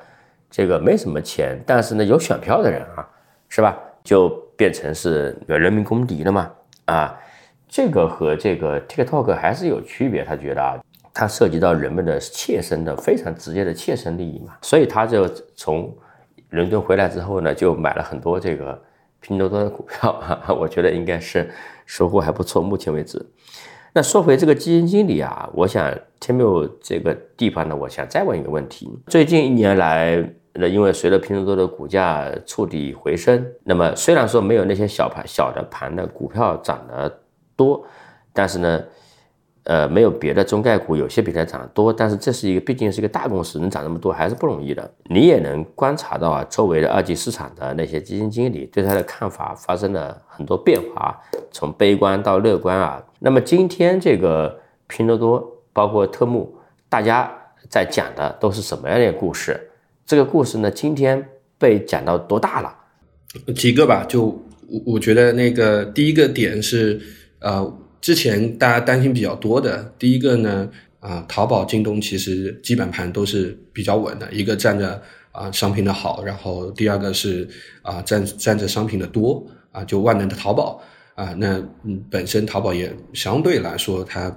这个没什么钱，但是呢有选票的人啊，是吧？就变成是人民公敌了嘛？啊，这个和这个 TikTok 还是有区别。他觉得啊，它涉及到人们的切身的、非常直接的切身利益嘛，所以他就从伦敦回来之后呢，就买了很多这个拼多多的股票啊。我觉得应该是收获还不错。目前为止，那说回这个基金经理啊，我想 Timu 这个地方呢，我想再问一个问题：最近一年来。那因为随着拼多多的股价触底回升，那么虽然说没有那些小盘小的盘的股票涨得多，但是呢，呃，没有别的中概股有些比它涨得多，但是这是一个毕竟是一个大公司，能涨这么多还是不容易的。你也能观察到啊，周围的二级市场的那些基金经理对它的看法发生了很多变化，从悲观到乐观啊。那么今天这个拼多多包括特木，大家在讲的都是什么样的故事？这个故事呢，今天被讲到多大了？几个吧，就我我觉得那个第一个点是，呃，之前大家担心比较多的，第一个呢，啊，淘宝、京东其实基本盘都是比较稳的，一个占着啊商品的好，然后第二个是啊占占着商品的多啊，就万能的淘宝啊，那嗯本身淘宝也相对来说它。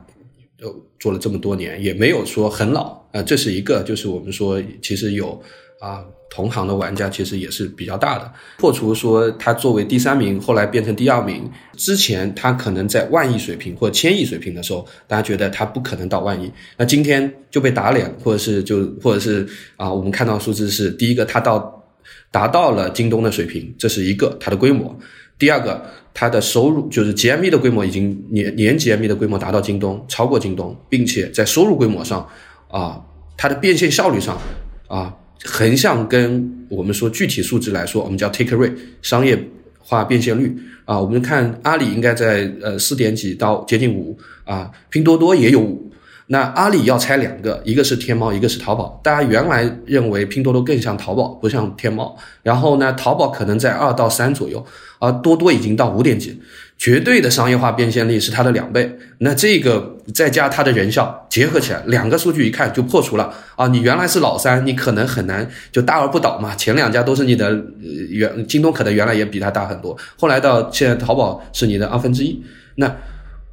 呃，做了这么多年，也没有说很老啊，这是一个，就是我们说其实有啊，同行的玩家其实也是比较大的。破除说他作为第三名，后来变成第二名，之前他可能在万亿水平或千亿水平的时候，大家觉得他不可能到万亿，那今天就被打脸，或者是就或者是啊，我们看到数字是第一个，他到达到了京东的水平，这是一个它的规模。第二个，它的收入就是 GMV 的规模已经年年 GMV 的规模达到京东，超过京东，并且在收入规模上，啊，它的变现效率上，啊，横向跟我们说具体数值来说，我们叫 take rate 商业化变现率啊，我们看阿里应该在呃四点几到接近五啊，拼多多也有五。那阿里要拆两个，一个是天猫，一个是淘宝。大家原来认为拼多多更像淘宝，不像天猫。然后呢，淘宝可能在二到三左右，而多多已经到五点几，绝对的商业化变现力是它的两倍。那这个再加它的人效结合起来，两个数据一看就破除了啊！你原来是老三，你可能很难就大而不倒嘛。前两家都是你的呃原，京东可能原来也比它大很多，后来到现在淘宝是你的二分之一，那。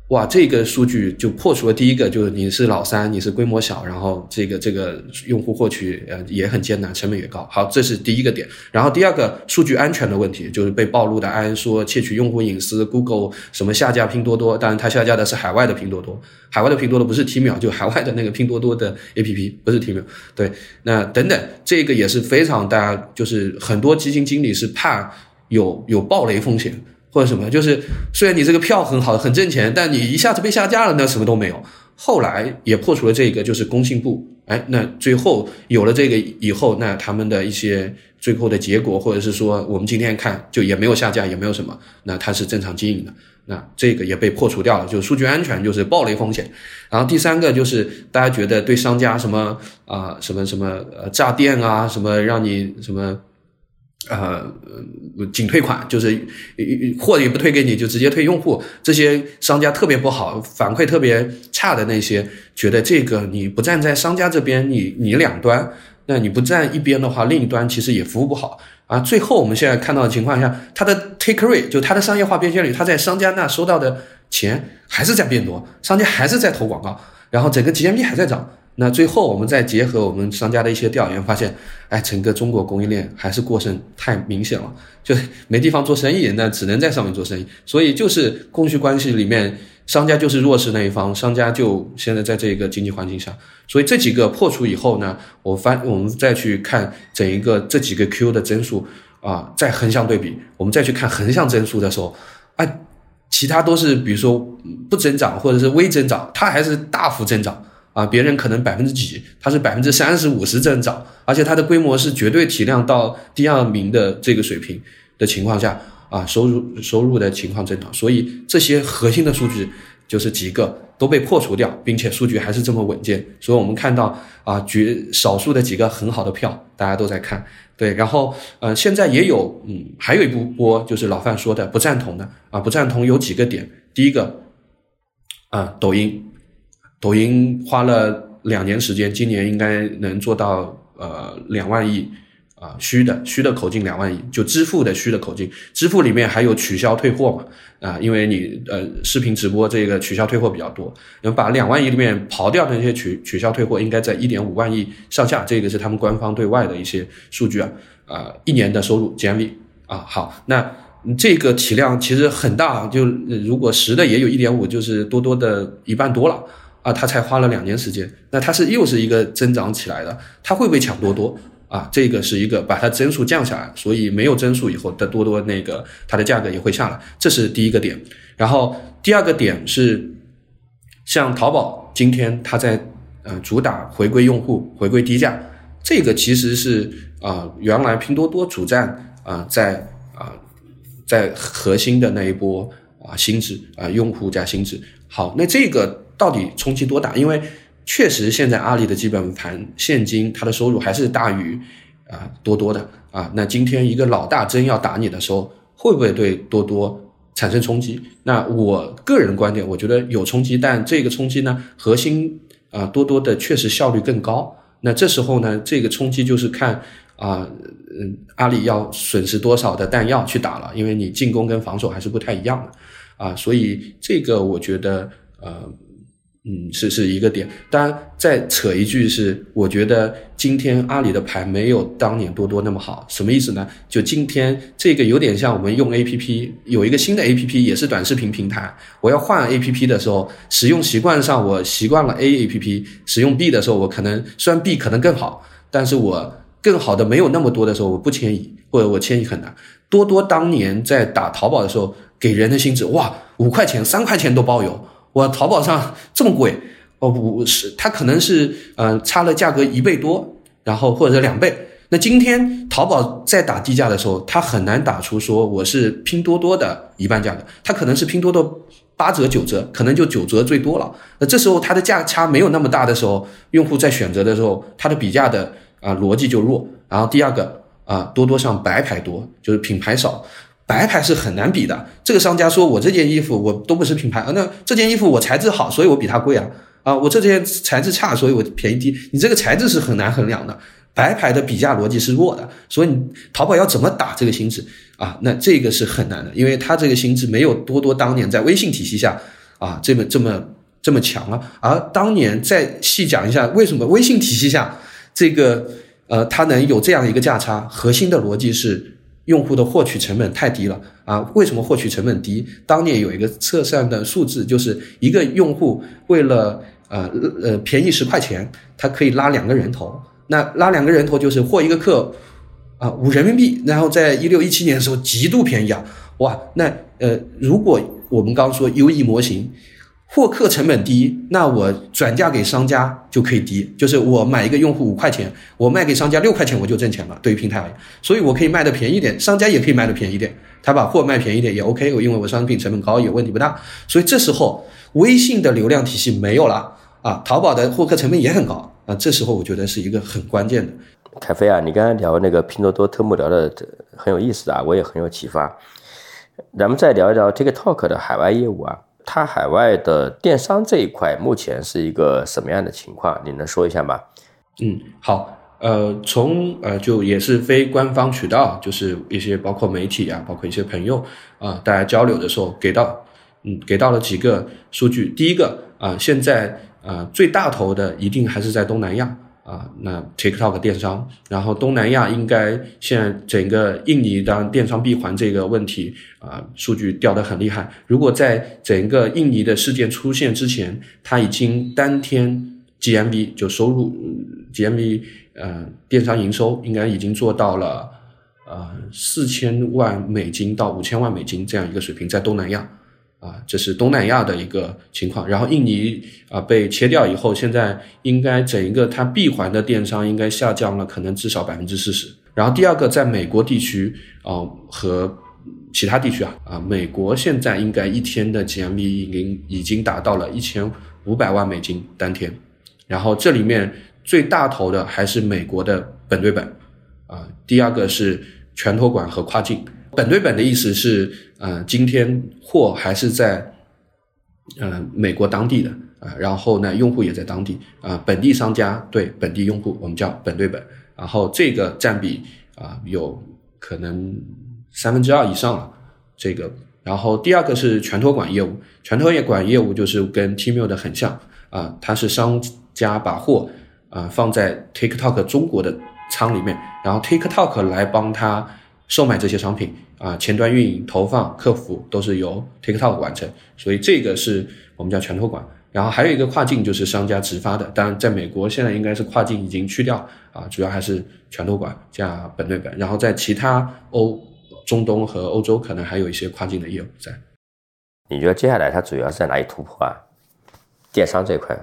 哇，这个数据就破除了第一个，就是你是老三，你是规模小，然后这个这个用户获取呃也很艰难，成本也高。好，这是第一个点。然后第二个数据安全的问题，就是被暴露的安说窃取用户隐私，Google 什么下架拼多多，当然它下架的是海外的拼多多，海外的拼多多不是 T 秒，就海外的那个拼多多的 APP 不是 T 秒。对，那等等，这个也是非常大家就是很多基金经理是怕有有暴雷风险。或者什么，就是虽然你这个票很好，很挣钱，但你一下子被下架了，那什么都没有。后来也破除了这个，就是工信部，哎，那最后有了这个以后，那他们的一些最后的结果，或者是说我们今天看就也没有下架，也没有什么，那它是正常经营的，那这个也被破除掉了，就数据安全就是暴雷风险。然后第三个就是大家觉得对商家什么啊什么什么呃诈骗啊，什么让你什么。呃，仅退款就是货也不退给你，就直接退用户。这些商家特别不好，反馈特别差的那些，觉得这个你不站在商家这边，你你两端，那你不站一边的话，另一端其实也服务不好啊。最后我们现在看到的情况下，它的 take rate 就它的商业化变现率，它在商家那收到的钱还是在变多，商家还是在投广告，然后整个 GMV 还在涨。那最后，我们再结合我们商家的一些调研，发现，哎，整个中国供应链还是过剩太明显了，就没地方做生意，那只能在上面做生意。所以就是供需关系里面，商家就是弱势那一方，商家就现在在这个经济环境下，所以这几个破除以后呢，我发我们再去看整一个这几个 Q 的增速啊，再横向对比，我们再去看横向增速的时候，啊，其他都是比如说不增长或者是微增长，它还是大幅增长。啊，别人可能百分之几，它是百分之三十五十增长，而且它的规模是绝对体量到第二名的这个水平的情况下，啊，收入收入的情况增长，所以这些核心的数据就是几个都被破除掉，并且数据还是这么稳健，所以我们看到啊，绝少数的几个很好的票，大家都在看，对，然后呃，现在也有嗯，还有一部波就是老范说的不赞同的啊，不赞同有几个点，第一个啊，抖音。抖音花了两年时间，今年应该能做到呃两万亿啊虚的虚的口径两万亿，就支付的虚的口径，支付里面还有取消退货嘛啊，因为你呃视频直播这个取消退货比较多，能把两万亿里面刨掉的那些取取消退货，应该在一点五万亿上下，这个是他们官方对外的一些数据啊啊一年的收入 GMV 啊好，那这个体量其实很大，就如果实的也有一点五，就是多多的一半多了。啊，他才花了两年时间，那他是又是一个增长起来的，他会不会抢多多啊？这个是一个把它增速降下来，所以没有增速以后的多多那个它的价格也会下来，这是第一个点。然后第二个点是，像淘宝今天它在呃主打回归用户，回归低价，这个其实是啊原来拼多多主站啊在啊在核心的那一波啊心智啊用户加心智。好，那这个。到底冲击多大？因为确实现在阿里的基本盘现金它的收入还是大于啊多多的啊。那今天一个老大真要打你的时候，会不会对多多产生冲击？那我个人观点，我觉得有冲击，但这个冲击呢，核心啊多多的确实效率更高。那这时候呢，这个冲击就是看啊嗯阿里要损失多少的弹药去打了，因为你进攻跟防守还是不太一样的啊。所以这个我觉得呃。嗯，是是一个点。当然，再扯一句是，我觉得今天阿里的牌没有当年多多那么好。什么意思呢？就今天这个有点像我们用 A P P，有一个新的 A P P 也是短视频平台。我要换 A P P 的时候，使用习惯上我习惯了 A A P P，使用 B 的时候，我可能虽然 B 可能更好，但是我更好的没有那么多的时候，我不迁移，或者我迁移很难。多多当年在打淘宝的时候，给人的心智哇，五块钱、三块钱都包邮。我淘宝上这么贵，哦不是，它可能是呃差了价格一倍多，然后或者两倍。那今天淘宝在打低价的时候，它很难打出说我是拼多多的一半价格，它可能是拼多多八折九折，可能就九折最多了。那这时候它的价差没有那么大的时候，用户在选择的时候，它的比价的啊逻辑就弱。然后第二个啊，多多上白牌多，就是品牌少。白牌是很难比的。这个商家说：“我这件衣服我都不是品牌啊，那这件衣服我材质好，所以我比它贵啊啊！我这件材质差，所以我便宜低。你这个材质是很难衡量的。白牌的比价逻辑是弱的，所以你淘宝要怎么打这个心智啊？那这个是很难的，因为它这个心智没有多多当年在微信体系下啊这么这么这么强啊。而当年再细讲一下，为什么微信体系下这个呃它能有这样一个价差？核心的逻辑是。用户的获取成本太低了啊！为什么获取成本低？当年有一个测算的数字，就是一个用户为了呃呃便宜十块钱，他可以拉两个人头。那拉两个人头就是获一个客啊五人民币。然后在一六一七年的时候极度便宜啊！哇，那呃如果我们刚说 U E 模型获客成本低，那我转嫁给商家就可以低，就是我买一个用户五块钱，我卖给商家六块钱，我就挣钱了。对于平台而言，所以我可以卖的便宜点，商家也可以卖的便宜点，他把货卖便宜点也 OK，因为我商品成本高也问题不大。所以这时候微信的流量体系没有了啊，淘宝的获客成本也很高啊，这时候我觉得是一个很关键的。凯飞啊，你刚才聊那个拼多多、特木聊的很有意思啊，我也很有启发。咱们再聊一聊 TikTok 的海外业务啊。它海外的电商这一块目前是一个什么样的情况？你能说一下吗？嗯，好，呃，从呃就也是非官方渠道，就是一些包括媒体啊，包括一些朋友啊，大家交流的时候给到，嗯，给到了几个数据。第一个啊，现在啊最大头的一定还是在东南亚。啊，那 TikTok 电商，然后东南亚应该现在整个印尼当电商闭环这个问题啊，数据掉得很厉害。如果在整个印尼的事件出现之前，它已经当天 GMV 就收入 GMV 呃电商营收应该已经做到了呃四千万美金到五千万美金这样一个水平，在东南亚。啊，这是东南亚的一个情况。然后印尼啊被切掉以后，现在应该整一个它闭环的电商应该下降了，可能至少百分之四十。然后第二个，在美国地区啊和其他地区啊啊，美国现在应该一天的 GMV 已经已经达到了一千五百万美金当天。然后这里面最大头的还是美国的本对本啊，第二个是全托管和跨境。本对本的意思是，呃，今天货还是在，呃，美国当地的啊，然后呢，用户也在当地啊，本地商家对本地用户，我们叫本对本，然后这个占比啊，有可能三分之二以上了，这个，然后第二个是全托管业务，全托管业务就是跟 Tmall 的很像啊，它是商家把货啊放在 TikTok 中国的仓里面，然后 TikTok 来帮他售卖这些商品。啊，前端运营、投放、客服都是由 TikTok 完成，所以这个是我们叫全托管。然后还有一个跨境，就是商家直发的。当然，在美国现在应该是跨境已经去掉啊，主要还是全托管加本对本。然后在其他欧、中东和欧洲，可能还有一些跨境的业务在。你觉得接下来它主要是在哪里突破啊？电商这块？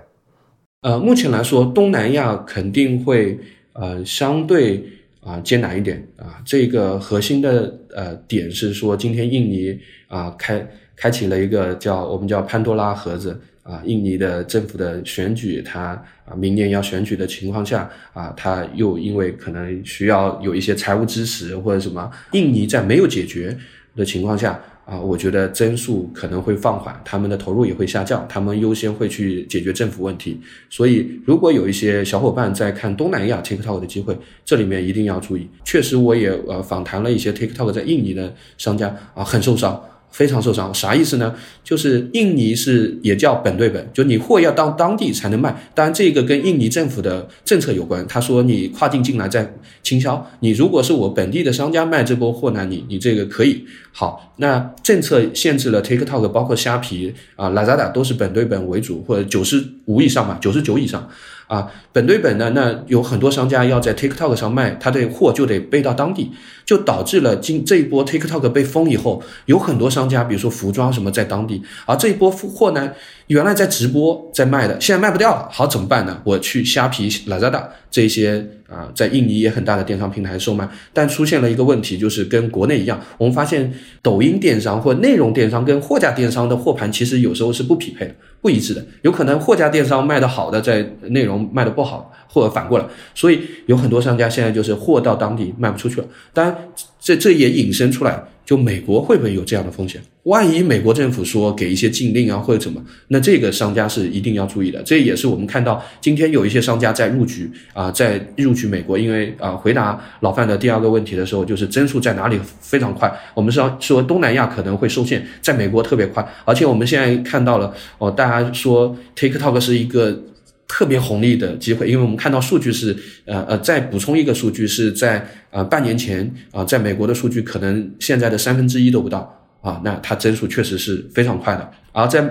呃，目前来说，东南亚肯定会呃相对。啊，艰难一点啊！这个核心的呃点是说，今天印尼啊开开启了一个叫我们叫潘多拉盒子啊，印尼的政府的选举，它啊明年要选举的情况下啊，它又因为可能需要有一些财务支持或者什么，印尼在没有解决的情况下。啊，我觉得增速可能会放缓，他们的投入也会下降，他们优先会去解决政府问题。所以，如果有一些小伙伴在看东南亚 TikTok 的机会，这里面一定要注意。确实，我也呃访谈了一些 TikTok 在印尼的商家啊，很受伤。非常受伤，啥意思呢？就是印尼是也叫本对本，就你货要到当地才能卖。当然，这个跟印尼政府的政策有关。他说你跨境进来再倾销，你如果是我本地的商家卖这波货呢，你你这个可以。好，那政策限制了 TikTok，包括虾皮啊、Lazada 都是本对本为主，或者九十五以上吧，九十九以上。啊，本对本呢，那有很多商家要在 TikTok 上卖，他的货就得背到当地，就导致了今这一波 TikTok 被封以后，有很多商家，比如说服装什么在当地，而这一波货呢，原来在直播在卖的，现在卖不掉了，好怎么办呢？我去虾皮、Lazada 这些啊，在印尼也很大的电商平台售卖，但出现了一个问题，就是跟国内一样，我们发现抖音电商或内容电商跟货架电商的货盘其实有时候是不匹配的。不一致的，有可能货架电商卖的好的，在内容卖的不好，或者反过来，所以有很多商家现在就是货到当地卖不出去了。当然，这这也引申出来。就美国会不会有这样的风险？万一美国政府说给一些禁令啊，或者怎么，那这个商家是一定要注意的。这也是我们看到今天有一些商家在入局啊，在入局美国。因为啊，回答老范的第二个问题的时候，就是增速在哪里非常快。我们说说东南亚可能会受限，在美国特别快。而且我们现在看到了哦，大家说 TikTok 是一个。特别红利的机会，因为我们看到数据是，呃呃，再补充一个数据是在呃半年前啊，在美国的数据可能现在的三分之一都不到啊，那它增速确实是非常快的。而在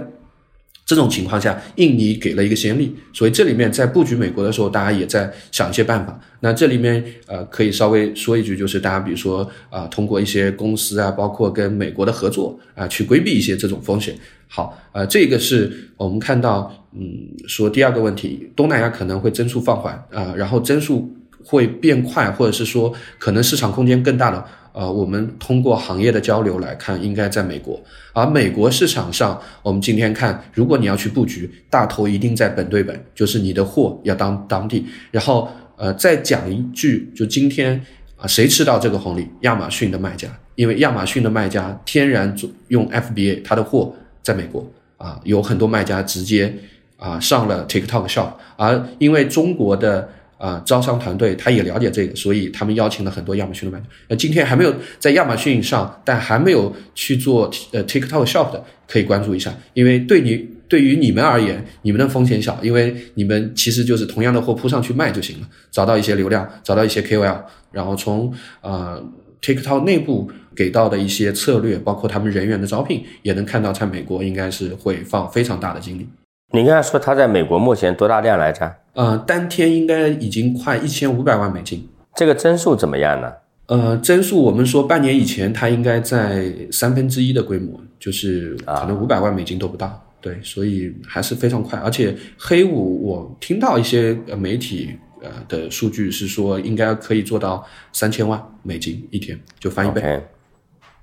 这种情况下，印尼给了一个先例，所以这里面在布局美国的时候，大家也在想一些办法。那这里面呃可以稍微说一句，就是大家比如说啊，通过一些公司啊，包括跟美国的合作啊，去规避一些这种风险。好，呃，这个是我们看到，嗯，说第二个问题，东南亚可能会增速放缓啊、然后增速会变快，或者是说可能市场空间更大的，呃，我们通过行业的交流来看，应该在美国。而美国市场上，我们今天看，如果你要去布局，大头一定在本对本，就是你的货要当当地。然后，呃，再讲一句，就今天啊，谁吃到这个红利？亚马逊的卖家，因为亚马逊的卖家天然用 FBA，它的货在美国啊，有很多卖家直接啊上了 TikTok Shop，而因为中国的啊招商团队他也了解这个，所以他们邀请了很多亚马逊的卖家。呃，今天还没有在亚马逊上，但还没有去做呃 TikTok Shop 的，可以关注一下，因为对你对于你们而言，你们的风险小，因为你们其实就是同样的货铺上去卖就行了，找到一些流量，找到一些 KOL，然后从呃 TikTok 内部给到的一些策略，包括他们人员的招聘，也能看到在美国应该是会放非常大的精力。你刚才说他在美国目前多大量来着？呃，单天应该已经快一千五百万美金。这个增速怎么样呢？呃，增速我们说半年以前它应该在三分之一的规模，就是可能五百万美金都不到。对，所以还是非常快。而且黑五我听到一些呃媒体呃的数据是说，应该可以做到三千万美金一天，就翻一倍。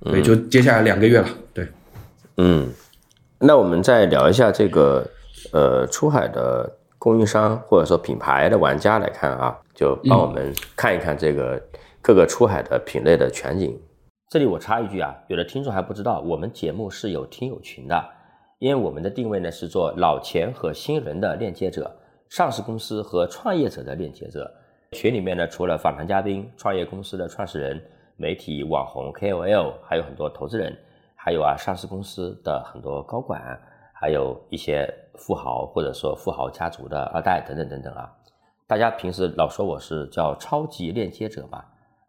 对，就接下来两个月了。对，嗯，那我们再聊一下这个呃出海的供应商或者说品牌的玩家来看啊，就帮我们看一看这个各个出海的品类的全景。这里我插一句啊，有的听众还不知道，我们节目是有听友群的，因为我们的定位呢是做老钱和新人的链接者，上市公司和创业者的链接者。群里面呢，除了访谈嘉宾、创业公司的创始人、媒体、网红、KOL，还有很多投资人，还有啊上市公司的很多高管，还有一些富豪或者说富豪家族的二代等等等等啊。大家平时老说我是叫超级链接者嘛，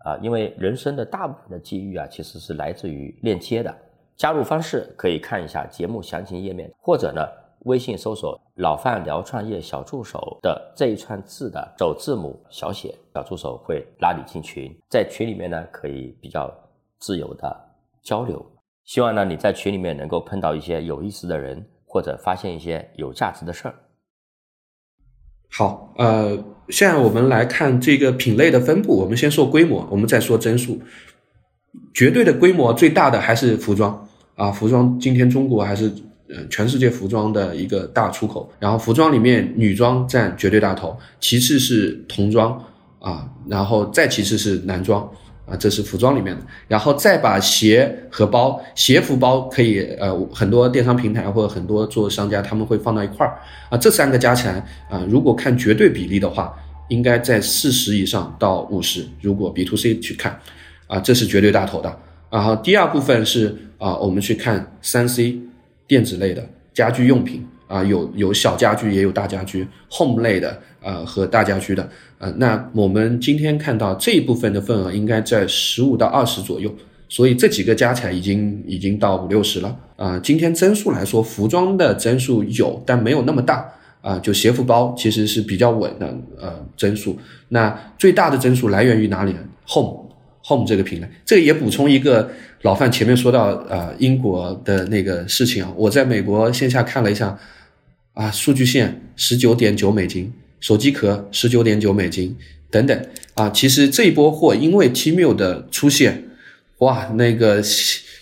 啊，因为人生的大部分的机遇啊，其实是来自于链接的。加入方式可以看一下节目详情页面，或者呢，微信搜索“老范聊创业小助手”的这一串字的首字母小写，小助手会拉你进群，在群里面呢，可以比较自由的交流。希望呢，你在群里面能够碰到一些有意思的人，或者发现一些有价值的事儿。好，呃，现在我们来看这个品类的分布。我们先说规模，我们再说增速。绝对的规模最大的还是服装啊，服装今天中国还是呃全世界服装的一个大出口。然后服装里面女装占绝对大头，其次是童装啊，然后再其次是男装啊，这是服装里面的。然后再把鞋和包，鞋服包可以呃很多电商平台或者很多做商家他们会放到一块儿啊，这三个加起来啊，如果看绝对比例的话，应该在四十以上到五十。如果 B to C 去看。啊，这是绝对大头的。然后第二部分是啊，我们去看三 C 电子类的家居用品啊，有有小家居也有大家居，Home 类的呃和大家居的呃，那我们今天看到这一部分的份额应该在十五到二十左右，所以这几个加起来已经已经到五六十了啊。今天增速来说，服装的增速有，但没有那么大啊。就鞋服包其实是比较稳的呃增速，那最大的增速来源于哪里呢？Home。Home 这个品类，这个也补充一个老范前面说到呃英国的那个事情啊，我在美国线下看了一下，啊数据线十九点九美金，手机壳十九点九美金等等啊，其实这一波货因为 Tmall 的出现，哇那个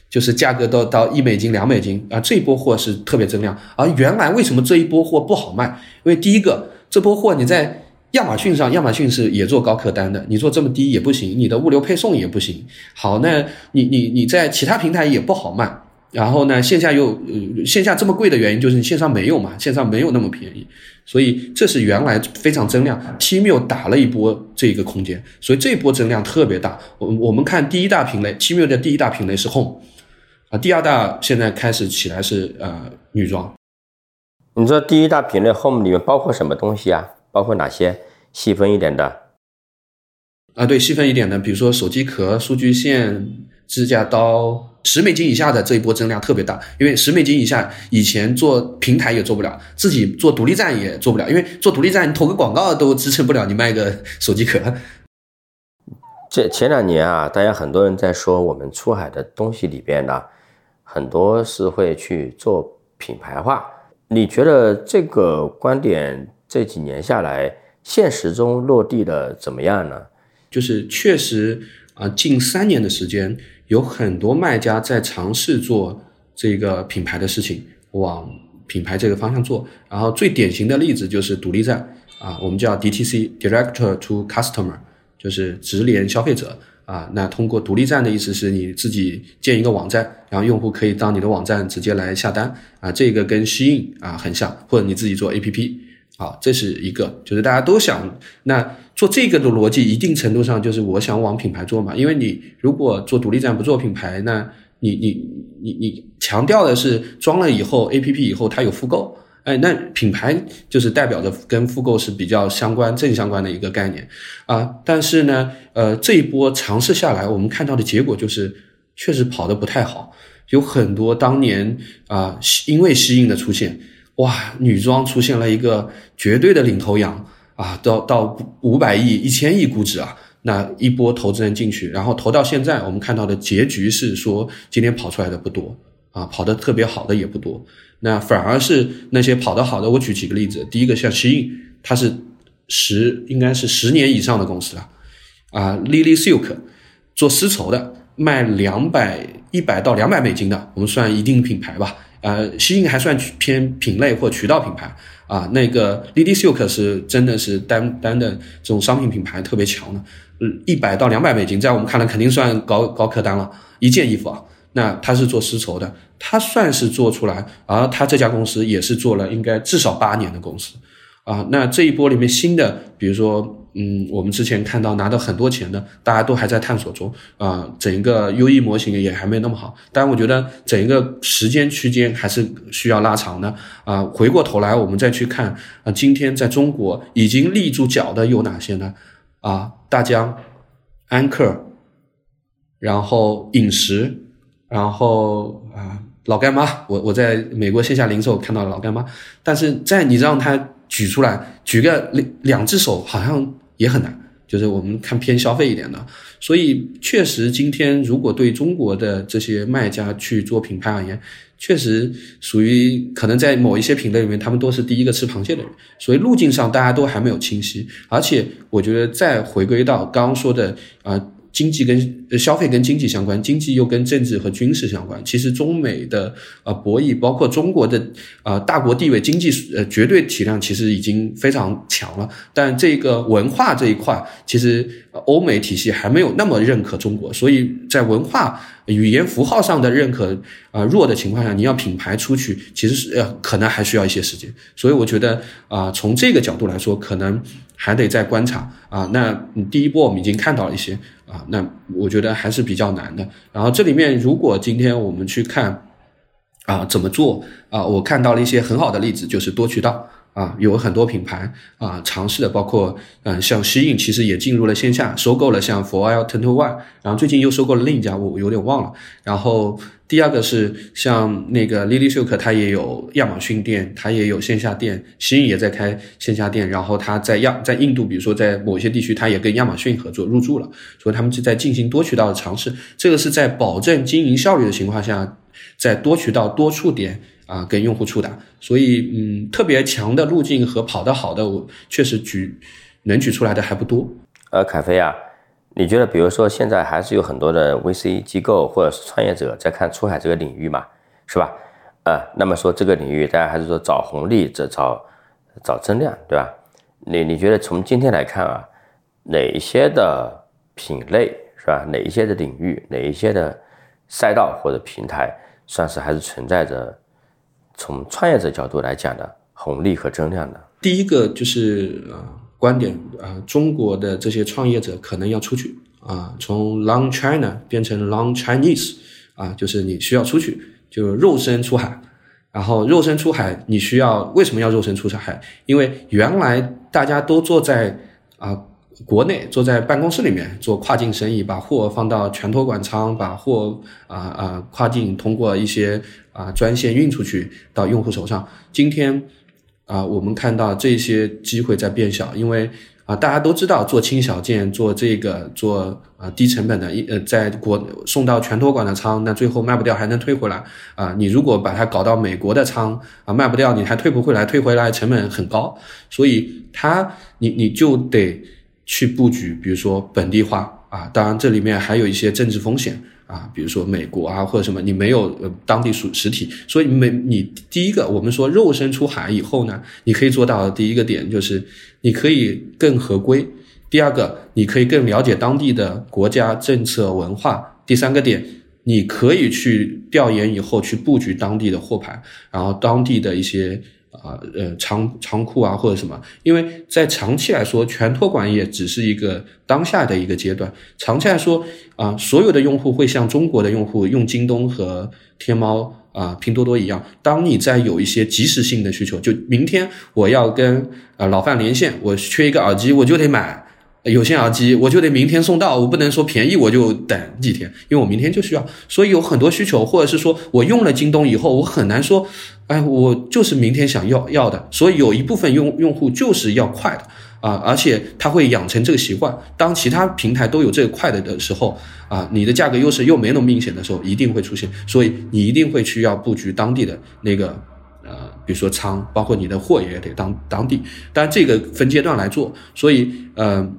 就是价格都到一美金两美金啊，这一波货是特别增量，而原来为什么这一波货不好卖？因为第一个这波货你在亚马逊上，亚马逊是也做高客单的，你做这么低也不行，你的物流配送也不行。好，那你你你在其他平台也不好卖，然后呢，线下又呃线下这么贵的原因就是你线上没有嘛，线上没有那么便宜，所以这是原来非常增量，Tmall 打了一波这个空间，所以这一波增量特别大。我我们看第一大品类，Tmall 的第一大品类是 Home，啊，第二大现在开始起来是呃女装。你说第一大品类 Home 里面包括什么东西啊？包括哪些？细分一点的啊，对，细分一点的，比如说手机壳、数据线、指甲刀，十美金以下的这一波增量特别大，因为十美金以下以前做平台也做不了，自己做独立站也做不了，因为做独立站你投个广告都支撑不了，你卖个手机壳。这前两年啊，大家很多人在说我们出海的东西里边呢，很多是会去做品牌化。你觉得这个观点这几年下来，现实中落地的怎么样呢？就是确实啊，近三年的时间，有很多卖家在尝试做这个品牌的事情，往品牌这个方向做。然后最典型的例子就是独立站啊，我们叫 DTC（Director to Customer），就是直连消费者。啊，那通过独立站的意思是你自己建一个网站，然后用户可以到你的网站直接来下单啊，这个跟西印啊很像，或者你自己做 APP，好，这是一个，就是大家都想那做这个的逻辑，一定程度上就是我想往品牌做嘛，因为你如果做独立站不做品牌，那你你你你强调的是装了以后 APP 以后它有复购。哎，那品牌就是代表着跟复购是比较相关、正相关的一个概念啊。但是呢，呃，这一波尝试下来，我们看到的结果就是确实跑得不太好。有很多当年啊，因为吸引的出现，哇，女装出现了一个绝对的领头羊啊，到到五百亿、一千亿估值啊，那一波投资人进去，然后投到现在，我们看到的结局是说，今天跑出来的不多啊，跑得特别好的也不多。那反而是那些跑得好的，我举几个例子。第一个像 Shein，，它是十应该是十年以上的公司了，啊，Lily Silk 做丝绸的，卖两百一百到两百美金的，我们算一定品牌吧。呃，西印还算偏品类或渠道品牌啊。那个 Lily Silk 是真的是单单的这种商品品牌特别强的，嗯，一百到两百美金，在我们看来肯定算高高客单了，一件衣服啊。那他是做丝绸的，他算是做出来，而他这家公司也是做了应该至少八年的公司，啊，那这一波里面新的，比如说，嗯，我们之前看到拿到很多钱的，大家都还在探索中，啊，整一个 U E 模型也还没那么好，但我觉得整一个时间区间还是需要拉长的，啊，回过头来我们再去看，啊，今天在中国已经立住脚的有哪些呢？啊，大疆、安克，然后饮食。然后啊，老干妈，我我在美国线下零售看到了老干妈，但是在你让他举出来，举个两两只手好像也很难。就是我们看偏消费一点的，所以确实今天如果对中国的这些卖家去做品牌而言，确实属于可能在某一些品类里面，他们都是第一个吃螃蟹的人，所以路径上大家都还没有清晰。而且我觉得再回归到刚刚说的啊。经济跟消费跟经济相关，经济又跟政治和军事相关。其实中美的呃博弈，包括中国的呃大国地位、经济呃绝对体量，其实已经非常强了。但这个文化这一块，其实欧美体系还没有那么认可中国，所以在文化语言符号上的认可啊弱的情况下，你要品牌出去，其实是呃可能还需要一些时间。所以我觉得啊，从这个角度来说，可能还得再观察啊。那第一波我们已经看到了一些。啊，那我觉得还是比较难的。然后这里面，如果今天我们去看，啊，怎么做啊？我看到了一些很好的例子，就是多渠道啊，有很多品牌啊尝试的，包括嗯，像西印其实也进入了线下，收购了像 For L Ten to One，然后最近又收购了另一家，我有点忘了。然后。第二个是像那个 Lily Silk，它也有亚马逊店，它也有线下店，新颖也在开线下店，然后它在亚在印度，比如说在某些地区，它也跟亚马逊合作入驻了，所以他们是在进行多渠道的尝试。这个是在保证经营效率的情况下，在多渠道多触点啊跟用户触达。所以嗯，特别强的路径和跑得好的，我确实举能举出来的还不多。呃，凯飞啊。你觉得，比如说现在还是有很多的 VC 机构或者是创业者在看出海这个领域嘛，是吧？呃，那么说这个领域，大家还是说找红利，这找找增量，对吧？你你觉得从今天来看啊，哪一些的品类是吧？哪一些的领域，哪一些的赛道或者平台，算是还是存在着从创业者角度来讲的红利和增量的？第一个就是啊。观点啊，中国的这些创业者可能要出去啊，从 Long China 变成 Long Chinese 啊，就是你需要出去，就肉身出海。然后肉身出海，你需要为什么要肉身出海？因为原来大家都坐在啊国内，坐在办公室里面做跨境生意，把货放到全托管仓，把货啊啊跨境通过一些啊专线运出去到用户手上。今天。啊，我们看到这些机会在变小，因为啊，大家都知道做轻小件，做这个做啊低成本的，一呃在国送到全托管的仓，那最后卖不掉还能退回来啊。你如果把它搞到美国的仓啊，卖不掉你还退不回来，退回来成本很高，所以它你你就得去布局，比如说本地化啊，当然这里面还有一些政治风险。啊，比如说美国啊，或者什么，你没有呃当地属实体，所以没你第一个，我们说肉身出海以后呢，你可以做到的第一个点就是你可以更合规；第二个，你可以更了解当地的国家政策文化；第三个点，你可以去调研以后去布局当地的货盘，然后当地的一些。啊，呃，仓仓库啊，或者什么，因为在长期来说，全托管也只是一个当下的一个阶段。长期来说，啊，所有的用户会像中国的用户用京东和天猫啊、拼多多一样，当你在有一些即时性的需求，就明天我要跟呃老范连线，我缺一个耳机，我就得买。有线耳机我就得明天送到，我不能说便宜我就等几天，因为我明天就需要，所以有很多需求，或者是说我用了京东以后，我很难说，哎，我就是明天想要要的，所以有一部分用用户就是要快的啊，而且他会养成这个习惯，当其他平台都有这个快的的时候啊，你的价格优势又没那么明显的时候，一定会出现，所以你一定会需要布局当地的那个呃，比如说仓，包括你的货也得当当地，但这个分阶段来做，所以嗯。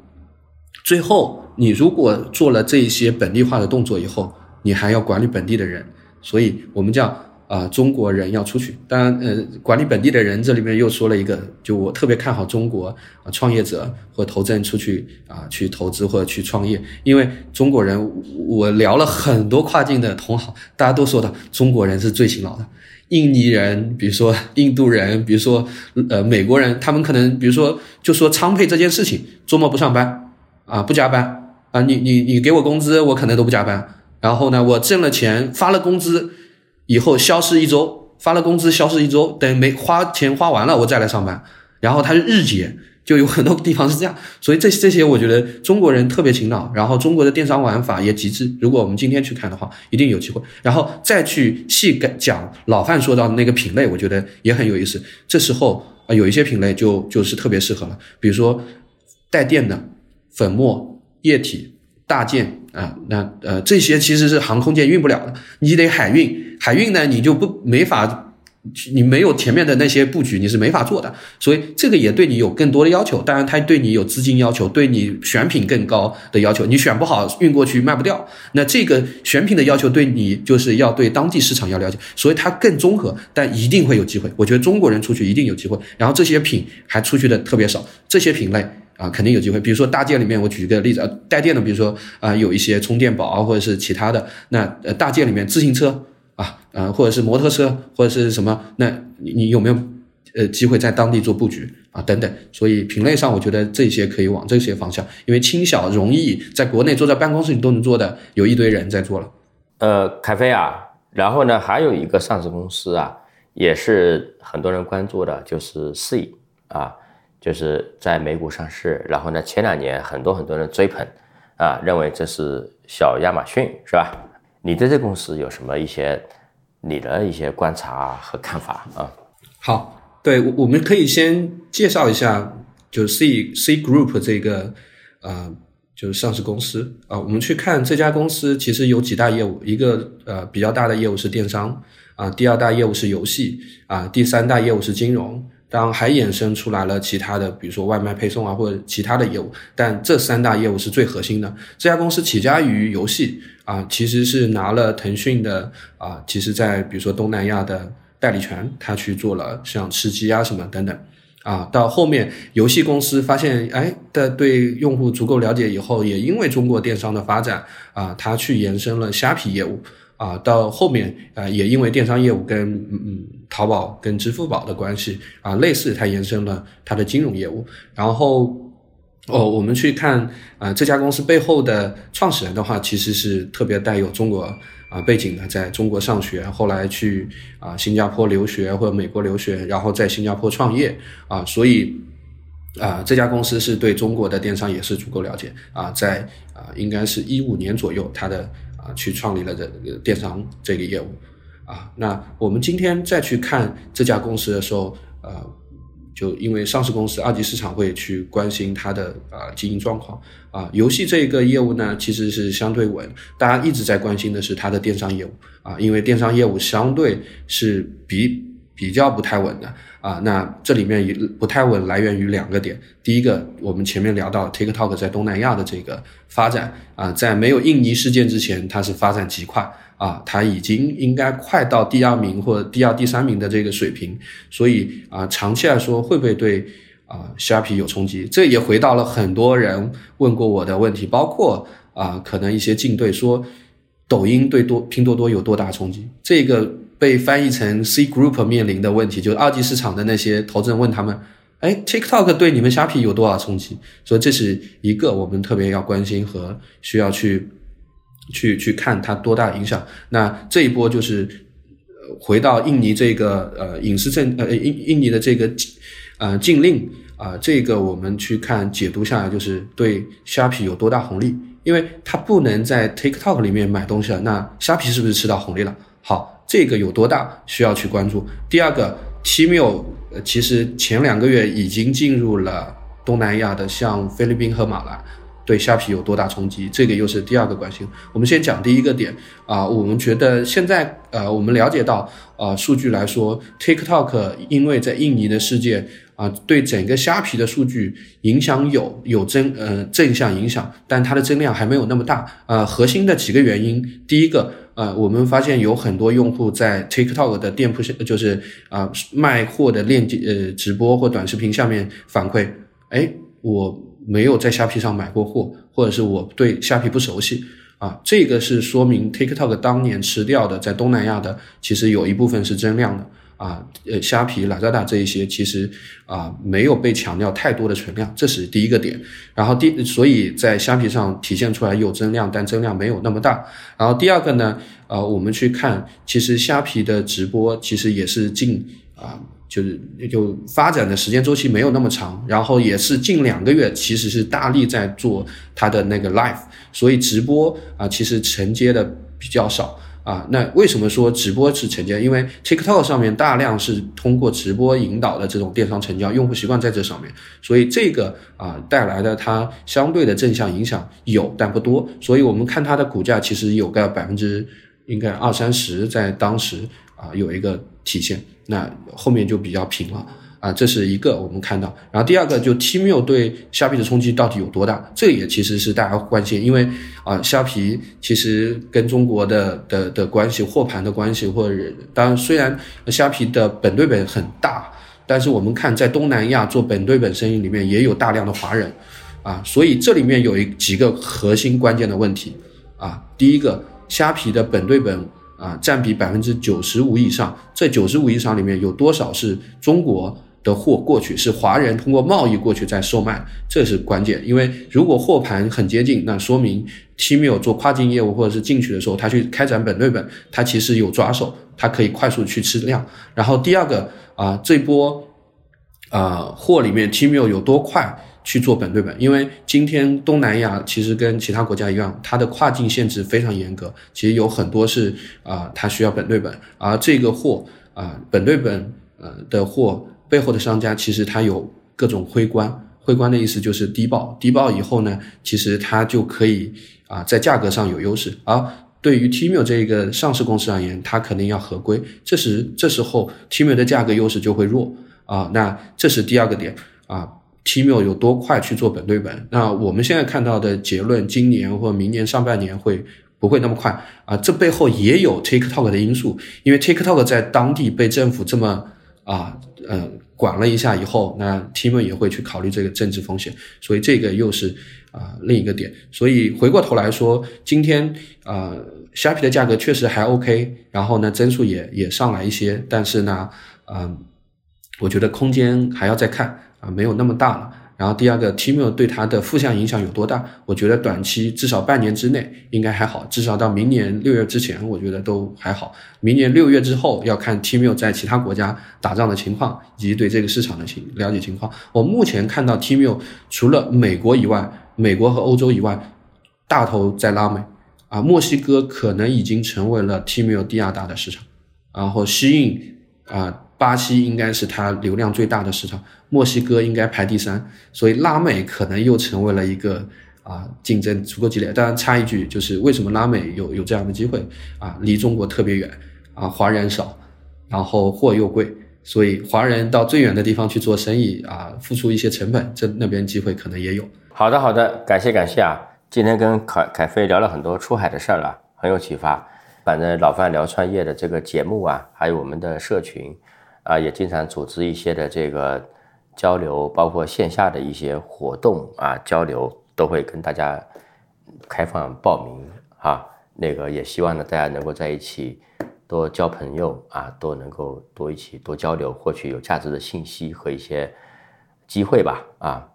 最后，你如果做了这一些本地化的动作以后，你还要管理本地的人，所以我们叫啊中国人要出去。当然，呃，管理本地的人这里面又说了一个，就我特别看好中国啊创业者或投资人出去啊去投资或者去创业，因为中国人，我聊了很多跨境的同行，大家都说的中国人是最勤劳的。印尼人，比如说印度人，比如说呃美国人，他们可能比如说就说仓配这件事情，周末不上班。啊，不加班啊！你你你给我工资，我可能都不加班。然后呢，我挣了钱发了工资以后消失一周，发了工资消失一周，等没花钱花完了，我再来上班。然后他是日结，就有很多地方是这样。所以这这些我觉得中国人特别勤劳，然后中国的电商玩法也极致。如果我们今天去看的话，一定有机会。然后再去细讲老范说到的那个品类，我觉得也很有意思。这时候啊，有一些品类就就是特别适合了，比如说带电的。粉末、液体、大件啊，那呃这些其实是航空舰运不了的，你得海运。海运呢，你就不没法，你没有前面的那些布局，你是没法做的。所以这个也对你有更多的要求。当然，它对你有资金要求，对你选品更高的要求。你选不好，运过去卖不掉。那这个选品的要求对你就是要对当地市场要了解，所以它更综合，但一定会有机会。我觉得中国人出去一定有机会。然后这些品还出去的特别少，这些品类。啊，肯定有机会。比如说大件里面，我举一个例子，带电的，比如说啊，有一些充电宝啊，或者是其他的。那呃，大件里面，自行车啊，呃，或者是摩托车，或者是什么？那你你有没有呃机会在当地做布局啊？等等。所以品类上，我觉得这些可以往这些方向，因为轻小容易，在国内坐在办公室你都能做的，有一堆人在做了。呃，凯飞啊，然后呢，还有一个上市公司啊，也是很多人关注的，就是 C 啊。就是在美股上市，然后呢，前两年很多很多人追捧，啊，认为这是小亚马逊，是吧？你对这公司有什么一些你的一些观察和看法啊？好，对，我我们可以先介绍一下，就是 C C Group 这个啊，就是上市公司啊。我们去看这家公司，其实有几大业务，一个呃比较大的业务是电商啊，第二大业务是游戏啊，第三大业务是金融。当然还衍生出来了其他的，比如说外卖配送啊，或者其他的业务，但这三大业务是最核心的。这家公司起家于游戏啊，其实是拿了腾讯的啊，其实在比如说东南亚的代理权，他去做了像吃鸡啊什么等等啊。到后面游戏公司发现哎的对用户足够了解以后，也因为中国电商的发展啊，他去延伸了虾皮业务。啊，到后面啊，也因为电商业务跟嗯淘宝跟支付宝的关系啊，类似，它延伸了它的金融业务。然后哦，我们去看啊，这家公司背后的创始人的话，其实是特别带有中国啊背景的，在中国上学，后来去啊新加坡留学或者美国留学，然后在新加坡创业啊，所以啊这家公司是对中国的电商也是足够了解啊，在啊应该是一五年左右，它的。啊，去创立了这个电商这个业务，啊，那我们今天再去看这家公司的时候，呃，就因为上市公司二级市场会去关心它的啊经营状况啊，游戏这个业务呢其实是相对稳，大家一直在关心的是它的电商业务啊，因为电商业务相对是比比较不太稳的啊，那这里面也不太稳来源于两个点，第一个我们前面聊到 TikTok 在东南亚的这个发展啊，在没有印尼事件之前，它是发展极快。啊，它已经应该快到第二名或者第二、第三名的这个水平，所以啊，长期来说会不会对啊虾皮有冲击？这也回到了很多人问过我的问题，包括啊，可能一些竞对说抖音对多拼多多有多大冲击？这个被翻译成 C Group 面临的问题，就是二级市场的那些投资人问他们，哎，TikTok 对你们虾皮有多少冲击？所以这是一个我们特别要关心和需要去。去去看它多大影响？那这一波就是回到印尼这个呃影视政呃印印尼的这个呃禁令啊，这个我们去看解读下来就是对虾皮有多大红利？因为它不能在 TikTok 里面买东西了，那虾皮是不是吃到红利了？好，这个有多大需要去关注？第二个，Tmall 其实前两个月已经进入了东南亚的，像菲律宾和马来。对虾皮有多大冲击？这个又是第二个关心。我们先讲第一个点啊，我们觉得现在呃，我们了解到啊，数据来说，TikTok 因为在印尼的世界啊，对整个虾皮的数据影响有有正呃正向影响，但它的增量还没有那么大啊。核心的几个原因，第一个呃，我们发现有很多用户在 TikTok 的店铺下就是啊卖货的链接呃直播或短视频下面反馈，哎我。没有在虾皮上买过货，或者是我对虾皮不熟悉啊，这个是说明 TikTok 当年吃掉的在东南亚的，其实有一部分是增量的啊，呃，虾皮、拉扎达这一些其实啊没有被强调太多的存量，这是第一个点。然后第，所以在虾皮上体现出来有增量，但增量没有那么大。然后第二个呢，呃，我们去看，其实虾皮的直播其实也是近啊。就是就发展的时间周期没有那么长，然后也是近两个月，其实是大力在做它的那个 live，所以直播啊其实承接的比较少啊。那为什么说直播是承接？因为 TikTok 上面大量是通过直播引导的这种电商成交，用户习惯在这上面，所以这个啊带来的它相对的正向影响有，但不多。所以我们看它的股价其实有个百分之应该二三十，在当时啊有一个体现。那后面就比较平了啊，这是一个我们看到。然后第二个就 Tmall 对虾皮的冲击到底有多大？这也其实是大家关心，因为啊，虾皮其实跟中国的的的关系、货盘的关系，或者当然虽然虾皮的本对本很大，但是我们看在东南亚做本对本生意里面也有大量的华人啊，所以这里面有一几个核心关键的问题啊。第一个，虾皮的本对本。啊，占比百分之九十五以上，这九十五以上里面有多少是中国的货过去，是华人通过贸易过去再售卖，这是关键。因为如果货盘很接近，那说明 Tmall 做跨境业务或者是进去的时候，他去开展本对本，他其实有抓手，他可以快速去吃量。然后第二个啊，这波啊货里面 Tmall 有多快？去做本对本，因为今天东南亚其实跟其他国家一样，它的跨境限制非常严格，其实有很多是啊，它需要本对本，而这个货啊，本对本呃的货背后的商家其实它有各种灰关，灰关的意思就是低报，低报以后呢，其实它就可以啊在价格上有优势，而对于 Tmall 这个上市公司而言，它肯定要合规，这时这时候 Tmall 的价格优势就会弱啊，那这是第二个点啊。Tmall 有多快去做本对本？那我们现在看到的结论，今年或明年上半年会不会那么快啊？这背后也有 TikTok 的因素，因为 TikTok 在当地被政府这么啊呃管了一下以后，那 Team 也会去考虑这个政治风险，所以这个又是啊另一个点。所以回过头来说，今天啊虾皮的价格确实还 OK，然后呢增速也也上来一些，但是呢，嗯，我觉得空间还要再看。啊，没有那么大了。然后第二个，Tmall 对它的负向影响有多大？我觉得短期至少半年之内应该还好，至少到明年六月之前，我觉得都还好。明年六月之后要看 Tmall 在其他国家打仗的情况，以及对这个市场的情了解情况。我目前看到 Tmall 除了美国以外，美国和欧洲以外，大头在拉美啊，墨西哥可能已经成为了 Tmall 第二大的市场，然后吸引啊。巴西应该是它流量最大的市场，墨西哥应该排第三，所以拉美可能又成为了一个啊竞争足够激烈。当然插一句，就是为什么拉美有有这样的机会啊？离中国特别远啊，华人少，然后货又贵，所以华人到最远的地方去做生意啊，付出一些成本，这那边机会可能也有。好的，好的，感谢感谢啊！今天跟凯凯飞聊了很多出海的事儿了，很有启发。反正老范聊创业的这个节目啊，还有我们的社群。啊，也经常组织一些的这个交流，包括线下的一些活动啊，交流都会跟大家开放报名啊。那个也希望呢，大家能够在一起多交朋友啊，都能够多一起多交流，获取有价值的信息和一些机会吧啊。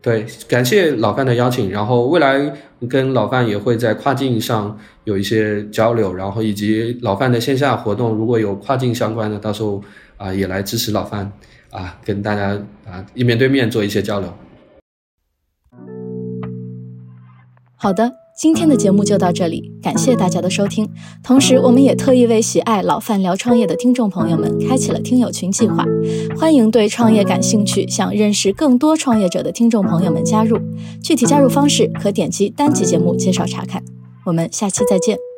对，感谢老范的邀请，然后未来跟老范也会在跨境上有一些交流，然后以及老范的线下活动，如果有跨境相关的，到时候。啊，也来支持老范啊，跟大家啊一面对面做一些交流。好的，今天的节目就到这里，感谢大家的收听。同时，我们也特意为喜爱老范聊创业的听众朋友们开启了听友群计划，欢迎对创业感兴趣、想认识更多创业者的听众朋友们加入。具体加入方式可点击单集节目介绍查看。我们下期再见。